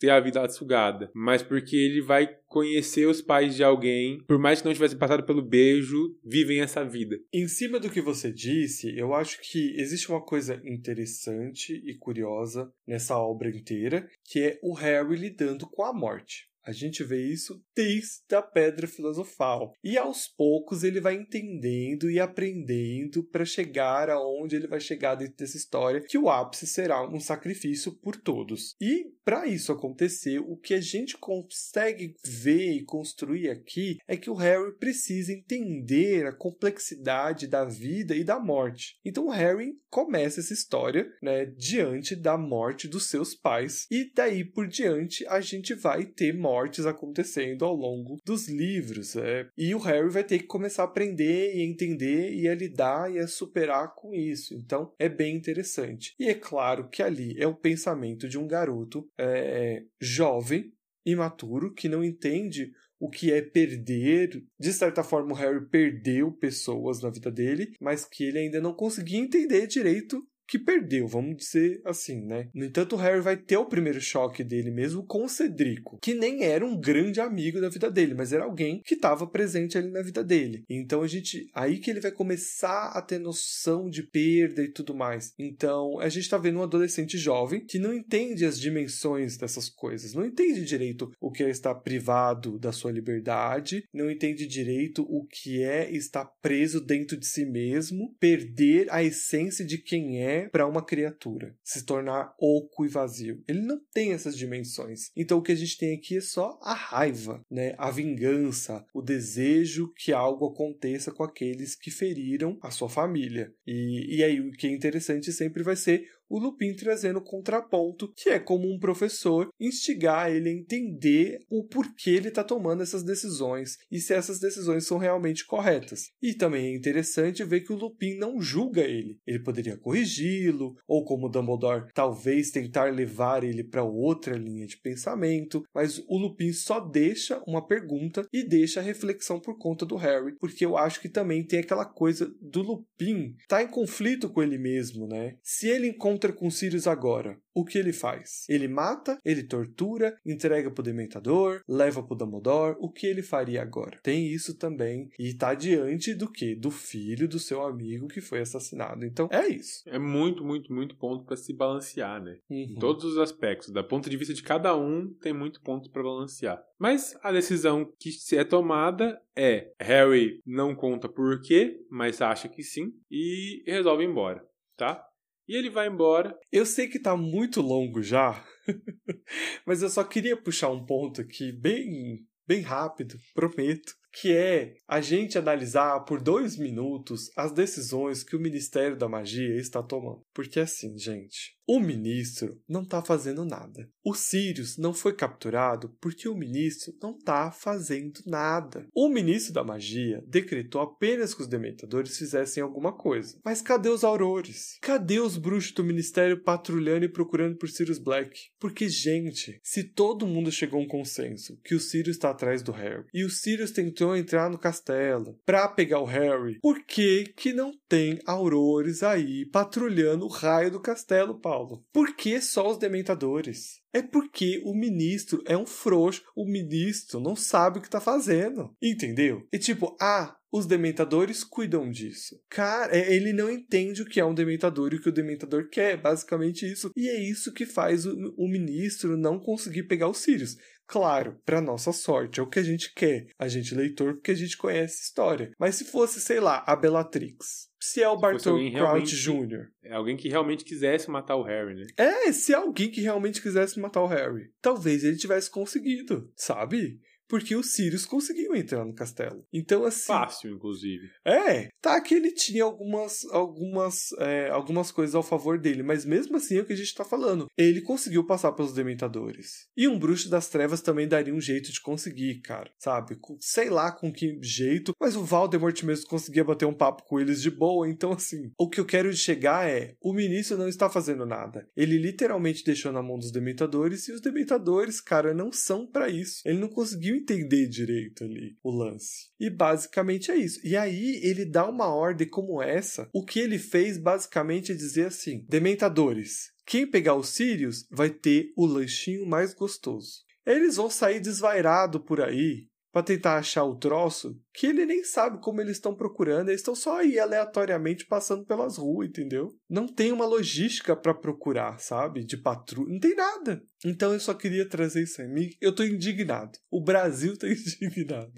ter a vida sugada, mas porque ele vai conhecer os pais de alguém, por mais que não tivesse passado pelo beijo, vivem essa vida. Em cima do que você disse, eu acho que existe uma coisa interessante e curiosa nessa obra inteira, que é o Harry lidando com a morte. A gente vê isso desde a pedra filosofal. E aos poucos ele vai entendendo e aprendendo para chegar aonde ele vai chegar dentro dessa história, que o ápice será um sacrifício por todos. E para isso acontecer, o que a gente consegue ver e construir aqui é que o Harry precisa entender a complexidade da vida e da morte. Então o Harry começa essa história, né, diante da morte dos seus pais e daí por diante a gente vai ter morte mortes acontecendo ao longo dos livros. É. E o Harry vai ter que começar a aprender e entender e a lidar e a superar com isso. Então é bem interessante. E é claro que ali é o pensamento de um garoto é, jovem, imaturo, que não entende o que é perder. De certa forma, o Harry perdeu pessoas na vida dele, mas que ele ainda não conseguia entender direito que perdeu, vamos dizer assim, né? No entanto, o Harry vai ter o primeiro choque dele mesmo com o Cedrico, que nem era um grande amigo da vida dele, mas era alguém que estava presente ali na vida dele. Então a gente, aí que ele vai começar a ter noção de perda e tudo mais. Então a gente está vendo um adolescente jovem que não entende as dimensões dessas coisas, não entende direito o que é estar privado da sua liberdade, não entende direito o que é estar preso dentro de si mesmo, perder a essência de quem é para uma criatura, se tornar oco e vazio. Ele não tem essas dimensões. Então o que a gente tem aqui é só a raiva, né? A vingança, o desejo que algo aconteça com aqueles que feriram a sua família. E, e aí o que é interessante sempre vai ser o Lupin trazendo contraponto, que é como um professor instigar ele a entender o porquê ele está tomando essas decisões e se essas decisões são realmente corretas. E também é interessante ver que o Lupin não julga ele. Ele poderia corrigi-lo, ou como Dumbledore, talvez tentar levar ele para outra linha de pensamento, mas o Lupin só deixa uma pergunta e deixa a reflexão por conta do Harry, porque eu acho que também tem aquela coisa do Lupin estar tá em conflito com ele mesmo, né? Se ele encontra encontra com Sirius agora, o que ele faz? Ele mata, ele tortura, entrega pro Dementador, leva pro Dumbledore, o que ele faria agora? Tem isso também, e tá diante do que? Do filho do seu amigo que foi assassinado. Então, é isso. É muito, muito, muito ponto para se balancear, né? Uhum. Em todos os aspectos. Da ponto de vista de cada um, tem muito ponto para balancear. Mas a decisão que é tomada é Harry não conta por quê, mas acha que sim, e resolve ir embora, tá? E ele vai embora. Eu sei que tá muito longo já, mas eu só queria puxar um ponto aqui bem, bem rápido, prometo que é a gente analisar por dois minutos as decisões que o Ministério da Magia está tomando. Porque assim, gente, o ministro não está fazendo nada. O Sirius não foi capturado porque o ministro não está fazendo nada. O ministro da magia decretou apenas que os dementadores fizessem alguma coisa. Mas cadê os aurores? Cadê os bruxos do ministério patrulhando e procurando por Sirius Black? Porque, gente, se todo mundo chegou a um consenso que o Sirius está atrás do Harry e o Sirius tentou entrar no castelo pra pegar o Harry, por que que não tem aurores aí patrulhando o raio do castelo, Paulo? Por que só os dementadores? É porque o ministro é um frouxo, o ministro não sabe o que tá fazendo. Entendeu? E tipo, ah, os dementadores cuidam disso. Cara, é, ele não entende o que é um dementador e o que o dementador quer, basicamente isso. E é isso que faz o, o ministro não conseguir pegar os Sirius. Claro, para nossa sorte, é o que a gente quer, a gente leitor, porque a gente conhece a história. Mas se fosse, sei lá, a Bellatrix, se é o Bartol Crouch Jr. É alguém que realmente quisesse matar o Harry, né? É, se é alguém que realmente quisesse matar o Harry. Talvez ele tivesse conseguido, sabe? Porque os Sirius conseguiam entrar no castelo. Então, assim. Fácil, inclusive. É, tá que ele tinha algumas, algumas, é, algumas coisas ao favor dele, mas mesmo assim é o que a gente tá falando. Ele conseguiu passar pelos Dementadores. E um bruxo das trevas também daria um jeito de conseguir, cara. Sabe? Sei lá com que jeito, mas o Valdemort mesmo conseguia bater um papo com eles de boa. Então, assim, o que eu quero chegar é: o ministro não está fazendo nada. Ele literalmente deixou na mão dos Dementadores e os Dementadores, cara, não são para isso. Ele não conseguiu entender direito ali o lance. E basicamente é isso. E aí ele dá uma ordem como essa. O que ele fez basicamente é dizer assim: Dementadores, quem pegar os Sirius vai ter o lanchinho mais gostoso. Eles vão sair desvairado por aí para tentar achar o troço que ele nem sabe como eles estão procurando, eles estão só aí aleatoriamente passando pelas ruas, entendeu? Não tem uma logística para procurar, sabe? De patrulha, não tem nada. Então eu só queria trazer isso aí. Eu tô indignado. O Brasil tá indignado.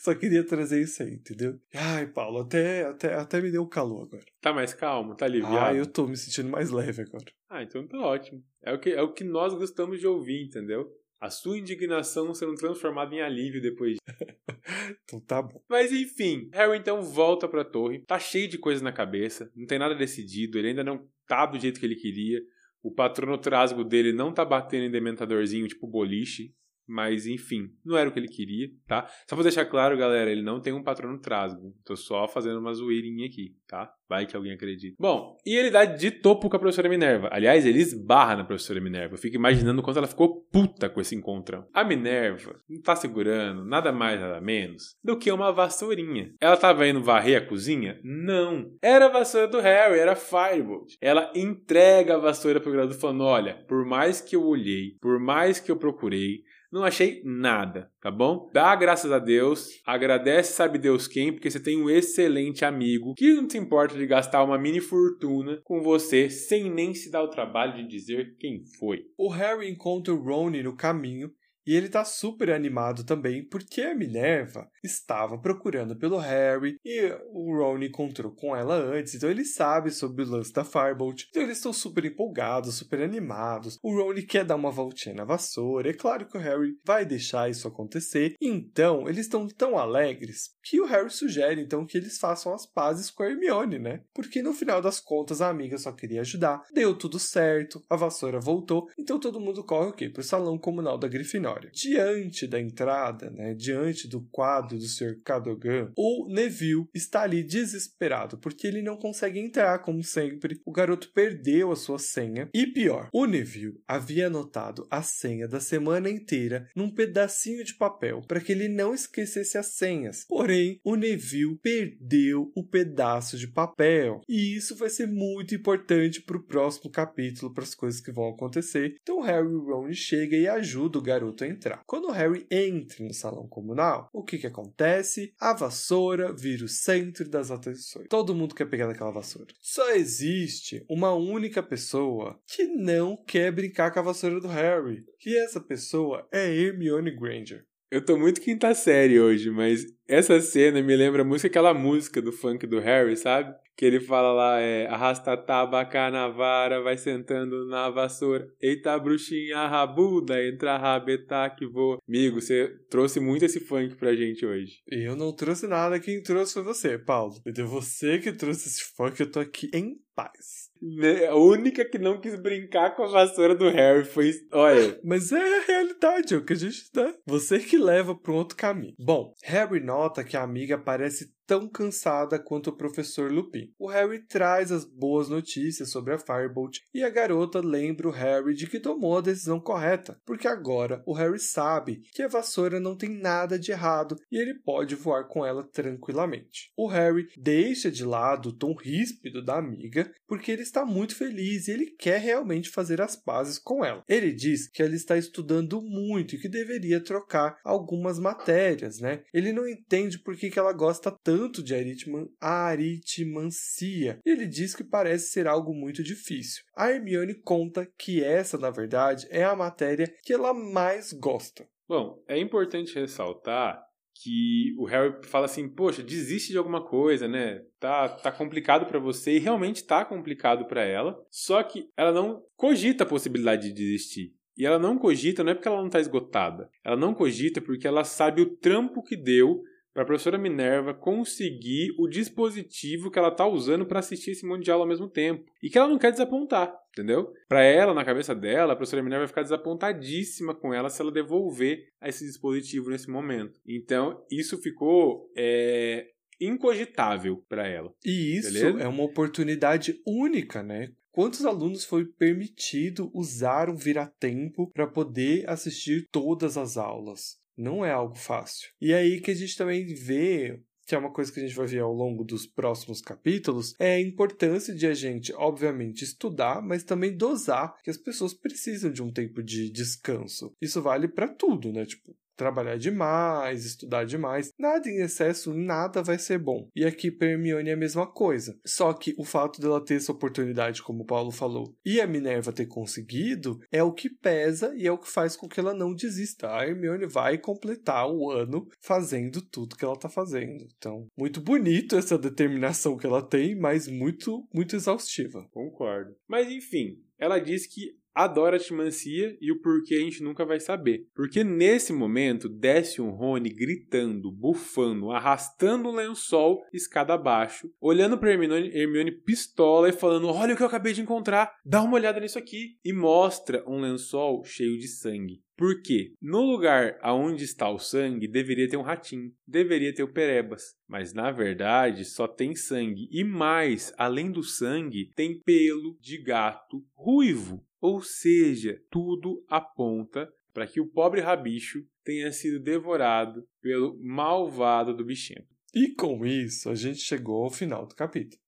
só queria trazer isso aí, entendeu? Ai, Paulo, até, até, até me deu calor agora. Tá mais calmo, tá aliviado. Ah, eu tô me sentindo mais leve agora. Ah, então tá ótimo. É o que, é o que nós gostamos de ouvir, entendeu? A sua indignação sendo transformada em alívio depois então tá bom. Mas enfim, Harry então volta pra torre, tá cheio de coisas na cabeça, não tem nada decidido, ele ainda não tá do jeito que ele queria. O patrono trasgo dele não tá batendo em dementadorzinho tipo boliche, mas enfim, não era o que ele queria, tá? Só pra deixar claro, galera, ele não tem um patrono trasgo. Tô só fazendo uma zoeirinha aqui, tá? Vai que alguém acredita. Bom, e ele dá de topo com a professora Minerva. Aliás, ele esbarra na professora Minerva. Eu fico imaginando quanto ela ficou puta com esse encontrão. A Minerva não tá segurando nada mais, nada menos do que uma vassourinha. Ela tava indo varrer a cozinha? Não. Era a vassoura do Harry, era Firebolt. Ela entrega a vassoura pro graduado falando: olha, por mais que eu olhei, por mais que eu procurei, não achei nada, tá bom? Dá graças a Deus, agradece sabe Deus quem, porque você tem um excelente amigo que não se importa de gastar uma mini fortuna com você sem nem se dar o trabalho de dizer quem foi. O Harry encontra o Ron no caminho e ele tá super animado também porque a Minerva estava procurando pelo Harry e o Ron encontrou com ela antes, então ele sabe sobre o lance da Firebolt. Então eles estão super empolgados, super animados. O Ron quer dar uma voltinha na vassoura. É claro que o Harry vai deixar isso acontecer. Então eles estão tão alegres que o Harry sugere então que eles façam as pazes com a Hermione, né? Porque no final das contas a amiga só queria ajudar. Deu tudo certo, a vassoura voltou, então todo mundo corre o quê? Pro salão comunal da Grifinória história. Diante da entrada, né, diante do quadro do Sr. Cadogan, o Neville está ali desesperado porque ele não consegue entrar como sempre. O garoto perdeu a sua senha e pior, o Neville havia anotado a senha da semana inteira num pedacinho de papel para que ele não esquecesse as senhas. Porém, o Neville perdeu o pedaço de papel e isso vai ser muito importante para o próximo capítulo, para as coisas que vão acontecer. Então, Harry e Ron chega e ajuda o garoto entrar. Quando Harry entra no salão comunal, o que que acontece? A vassoura vira o centro das atenções. Todo mundo quer pegar naquela vassoura. Só existe uma única pessoa que não quer brincar com a vassoura do Harry. E essa pessoa é Hermione Granger. Eu tô muito quinta série hoje, mas essa cena me lembra muito aquela música do funk do Harry, sabe? Que ele fala lá, é arrasta tabaca na vara, vai sentando na vassoura. Eita, bruxinha rabuda, entra rabeta que voa. Amigo, você trouxe muito esse funk pra gente hoje. Eu não trouxe nada, quem trouxe foi você, Paulo. Então você que trouxe esse funk, eu tô aqui em paz. Né, a única que não quis brincar com a vassoura do Harry foi. Olha. Mas é a realidade, é o que a gente dá. Você que leva um outro caminho. Bom, Harry nota que a amiga parece tão cansada quanto o professor Lupin. O Harry traz as boas notícias sobre a Firebolt e a garota lembra o Harry de que tomou a decisão correta, porque agora o Harry sabe que a vassoura não tem nada de errado e ele pode voar com ela tranquilamente. O Harry deixa de lado o tom ríspido da amiga porque ele está muito feliz e ele quer realmente fazer as pazes com ela. Ele diz que ela está estudando muito e que deveria trocar algumas matérias, né? Ele não entende por que, ela gosta tanto de aritman aritmancia. E ele diz que parece ser algo muito difícil. A Hermione conta que essa, na verdade, é a matéria que ela mais gosta. Bom, é importante ressaltar que o Harry fala assim, poxa, desiste de alguma coisa, né? Tá, tá complicado para você e realmente tá complicado para ela. Só que ela não cogita a possibilidade de desistir. E ela não cogita não é porque ela não tá esgotada. Ela não cogita porque ela sabe o trampo que deu para a professora Minerva conseguir o dispositivo que ela está usando para assistir esse monte de aula ao mesmo tempo. E que ela não quer desapontar, entendeu? Para ela, na cabeça dela, a professora Minerva vai ficar desapontadíssima com ela se ela devolver esse dispositivo nesse momento. Então, isso ficou é, incogitável para ela. E isso beleza? é uma oportunidade única, né? Quantos alunos foi permitido usar um vira-tempo para poder assistir todas as aulas? Não é algo fácil. E aí que a gente também vê que é uma coisa que a gente vai ver ao longo dos próximos capítulos, é a importância de a gente, obviamente, estudar, mas também dosar que as pessoas precisam de um tempo de descanso. Isso vale para tudo, né? Tipo, trabalhar demais, estudar demais. Nada em excesso, nada vai ser bom. E aqui para Hermione é a mesma coisa. Só que o fato dela ter essa oportunidade, como o Paulo falou, e a Minerva ter conseguido, é o que pesa e é o que faz com que ela não desista. A Hermione vai completar o ano fazendo tudo que ela tá fazendo. Então, muito bonito essa determinação que ela tem, mas muito, muito exaustiva. Concordo. Mas enfim, ela diz que a Timancia e o porquê a gente nunca vai saber. Porque nesse momento desce um Rony gritando, bufando, arrastando um lençol escada abaixo, olhando para Hermione, Hermione pistola e falando: Olha o que eu acabei de encontrar, dá uma olhada nisso aqui. E mostra um lençol cheio de sangue. Por quê? No lugar aonde está o sangue deveria ter um ratinho, deveria ter o perebas, mas na verdade só tem sangue e mais, além do sangue, tem pelo de gato ruivo. Ou seja, tudo aponta para que o pobre rabicho tenha sido devorado pelo malvado do bichinho. E com isso, a gente chegou ao final do capítulo.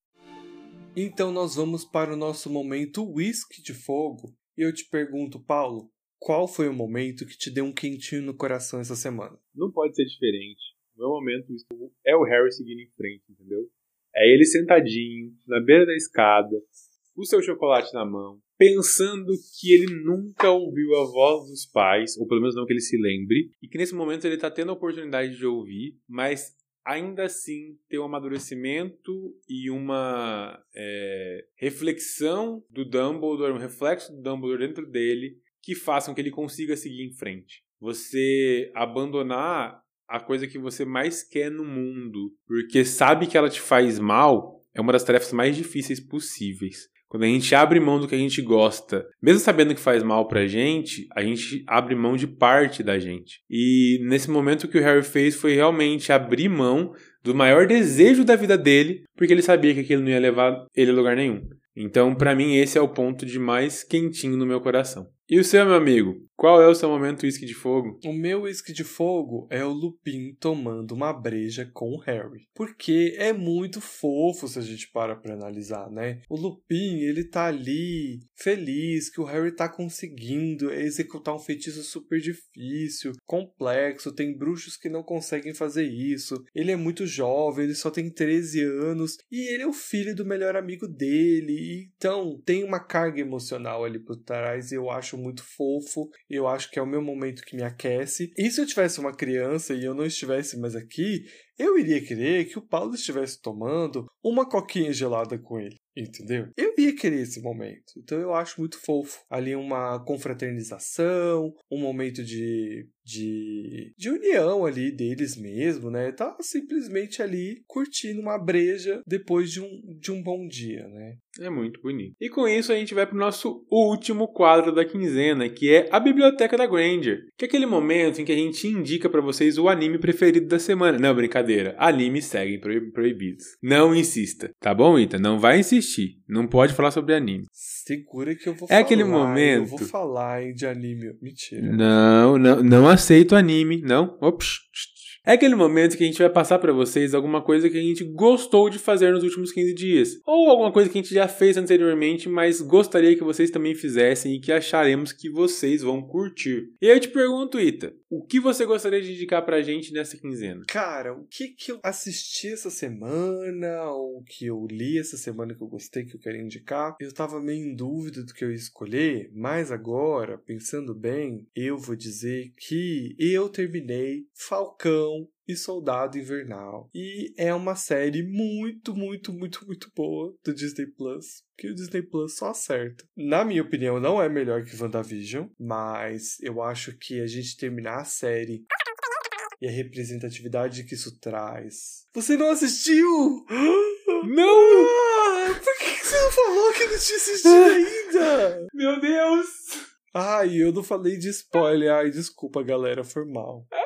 Então nós vamos para o nosso momento whisky de fogo. E eu te pergunto, Paulo, qual foi o momento que te deu um quentinho no coração essa semana? Não pode ser diferente. O meu momento é o Harry seguindo em frente, entendeu? É ele sentadinho, na beira da escada, o seu chocolate na mão, pensando que ele nunca ouviu a voz dos pais, ou pelo menos não que ele se lembre, e que nesse momento ele está tendo a oportunidade de ouvir, mas ainda assim ter um amadurecimento e uma é, reflexão do Dumbledore, um reflexo do Dumbledore dentro dele, que façam que ele consiga seguir em frente. Você abandonar a coisa que você mais quer no mundo, porque sabe que ela te faz mal, é uma das tarefas mais difíceis possíveis. Quando a gente abre mão do que a gente gosta, mesmo sabendo que faz mal pra gente, a gente abre mão de parte da gente. E nesse momento que o Harry fez foi realmente abrir mão do maior desejo da vida dele, porque ele sabia que aquilo não ia levar ele a lugar nenhum. Então, para mim, esse é o ponto de mais quentinho no meu coração. E o seu, meu amigo? Qual é o seu momento uísque de fogo? O meu uísque de fogo é o Lupin tomando uma breja com o Harry. Porque é muito fofo se a gente para pra analisar, né? O Lupin, ele tá ali, feliz que o Harry tá conseguindo executar um feitiço super difícil, complexo, tem bruxos que não conseguem fazer isso. Ele é muito jovem, ele só tem 13 anos e ele é o filho do melhor amigo dele. Então, tem uma carga emocional ali por trás e eu acho muito fofo eu acho que é o meu momento que me aquece. E se eu tivesse uma criança e eu não estivesse mais aqui, eu iria querer que o Paulo estivesse tomando uma coquinha gelada com ele. Entendeu? Eu ia querer esse momento. Então eu acho muito fofo. Ali uma confraternização, um momento de, de, de união ali deles mesmo, né? Tá simplesmente ali curtindo uma breja depois de um, de um bom dia, né? É muito bonito. E com isso a gente vai pro nosso último quadro da quinzena, que é a Biblioteca da Granger. Que é aquele momento em que a gente indica para vocês o anime preferido da semana. Não, brincadeira. Animes seguem proibidos. Não insista, tá bom, Ita? Não vai insistir. Não pode falar sobre anime. Segura que eu vou é falar. É aquele momento. Eu vou falar hein, de anime. Mentira. Não, não, não aceito anime. Não. Ops. É aquele momento que a gente vai passar para vocês alguma coisa que a gente gostou de fazer nos últimos 15 dias. Ou alguma coisa que a gente já fez anteriormente, mas gostaria que vocês também fizessem e que acharemos que vocês vão curtir. E aí eu te pergunto, Ita, o que você gostaria de indicar pra gente nessa quinzena? Cara, o que que eu assisti essa semana, ou que eu li essa semana que eu gostei, que eu quero indicar? Eu tava meio em dúvida do que eu ia escolher, mas agora, pensando bem, eu vou dizer que eu terminei Falcão e Soldado Invernal. E é uma série muito, muito, muito, muito boa do Disney Plus. Que o Disney Plus só acerta. Na minha opinião, não é melhor que WandaVision, mas eu acho que a gente terminar a série e a representatividade que isso traz. Você não assistiu? Não! Ah, por que você não falou que não tinha assistido ainda? Meu Deus! Ai, eu não falei de spoiler. Ai, desculpa, galera, foi mal.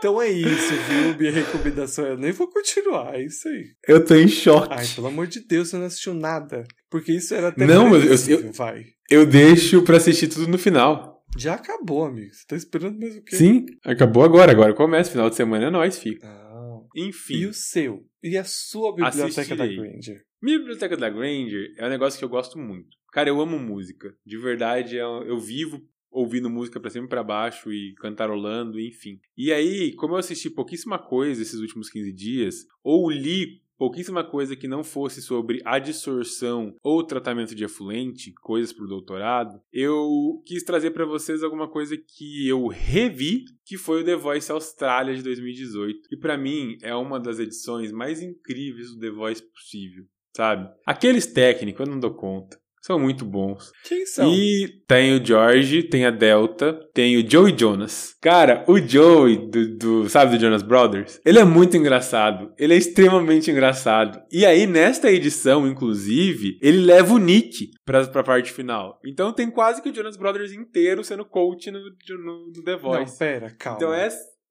Então é isso, viu? Minha recomendação eu nem vou continuar, é isso aí. Eu tô em choque. Ai, pelo amor de Deus, você não assistiu nada. Porque isso era até Não, mas eu, eu, vai. Eu deixo pra assistir tudo no final. Já acabou, amigo. Você tá esperando mais o quê? Sim, acabou agora. Agora começa. Final de semana é nós, fica. Ah. Enfim. E o seu? E a sua biblioteca Assistirei. da Granger? Minha biblioteca da Granger é um negócio que eu gosto muito. Cara, eu amo música. De verdade, eu, eu vivo ouvindo música pra cima e pra baixo e cantarolando, enfim. E aí, como eu assisti pouquíssima coisa esses últimos 15 dias, ou li pouquíssima coisa que não fosse sobre adsorção ou tratamento de efluente, coisas para o doutorado, eu quis trazer para vocês alguma coisa que eu revi, que foi o The Voice Austrália de 2018. E para mim é uma das edições mais incríveis do The Voice possível, sabe? Aqueles técnicos eu não dou conta. São muito bons. Quem são? E tem o George, tem a Delta, tem o Joey Jonas. Cara, o Joey, do, do, sabe, do Jonas Brothers, ele é muito engraçado. Ele é extremamente engraçado. E aí, nesta edição, inclusive, ele leva o Nick pra, pra parte final. Então tem quase que o Jonas Brothers inteiro sendo coach no, no, no The Voice. Não, pera, calma. Então é.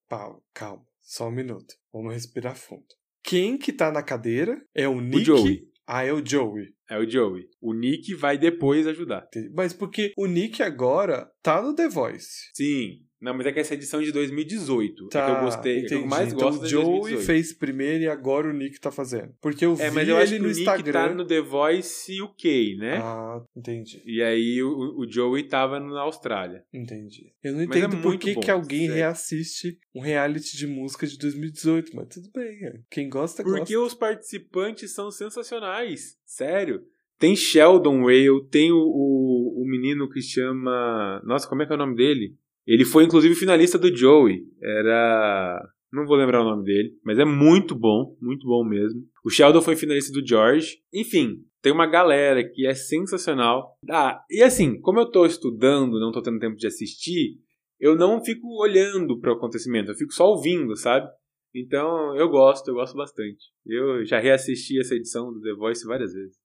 Calma, calma. Só um minuto. Vamos respirar fundo. Quem que tá na cadeira é o Nick. O Joey. Ah, é o Joey. É o Joey. O Nick vai depois ajudar. Mas porque o Nick agora tá no The Voice. Sim. Não, mas é que essa edição é de 2018. Tá, é que eu gostei. É que eu mais então, gosto o Joey 2018. fez primeiro e agora o Nick tá fazendo. Porque eu É, vi mas eu acho ele que no o Nick Instagram. tá no The Voice UK, né? Ah, entendi. E aí o, o Joey tava na Austrália. Entendi. Eu não é entendo por muito que, bom, que alguém sério. reassiste um reality de música de 2018, mas tudo bem. é. Quem gosta, Porque gosta. os participantes são sensacionais. Sério. Tem Sheldon Whale, tem o, o, o menino que chama. Nossa, como é que é o nome dele? Ele foi inclusive finalista do Joey. Era. Não vou lembrar o nome dele, mas é muito bom, muito bom mesmo. O Sheldon foi finalista do George. Enfim, tem uma galera que é sensacional. Ah, e assim, como eu tô estudando, não tô tendo tempo de assistir, eu não fico olhando para o acontecimento, eu fico só ouvindo, sabe? Então, eu gosto, eu gosto bastante. Eu já reassisti essa edição do The Voice várias vezes.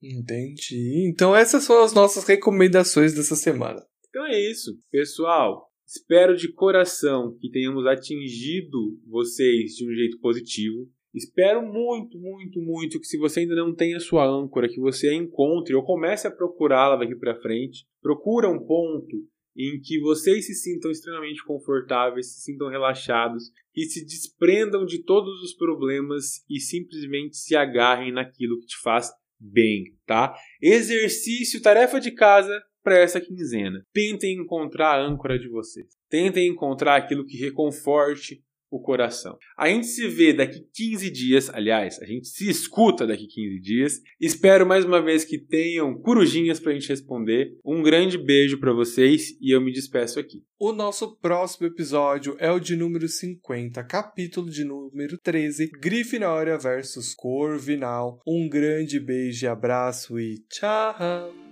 Entendi. Então essas foram as nossas recomendações dessa semana. Então é isso, pessoal. Espero de coração que tenhamos atingido vocês de um jeito positivo. Espero muito, muito, muito que se você ainda não tem a sua âncora, que você a encontre ou comece a procurá-la daqui para frente. Procura um ponto em que vocês se sintam extremamente confortáveis, se sintam relaxados e se desprendam de todos os problemas e simplesmente se agarrem naquilo que te faz bem, tá? Exercício, tarefa de casa para essa quinzena. Tentem encontrar a âncora de vocês. Tentem encontrar aquilo que reconforte o coração. A gente se vê daqui 15 dias, aliás, a gente se escuta daqui 15 dias. Espero mais uma vez que tenham corujinhas pra gente responder. Um grande beijo para vocês e eu me despeço aqui. O nosso próximo episódio é o de número 50, capítulo de número 13, Grifinória versus Corvinal. Um grande beijo e abraço e tchau!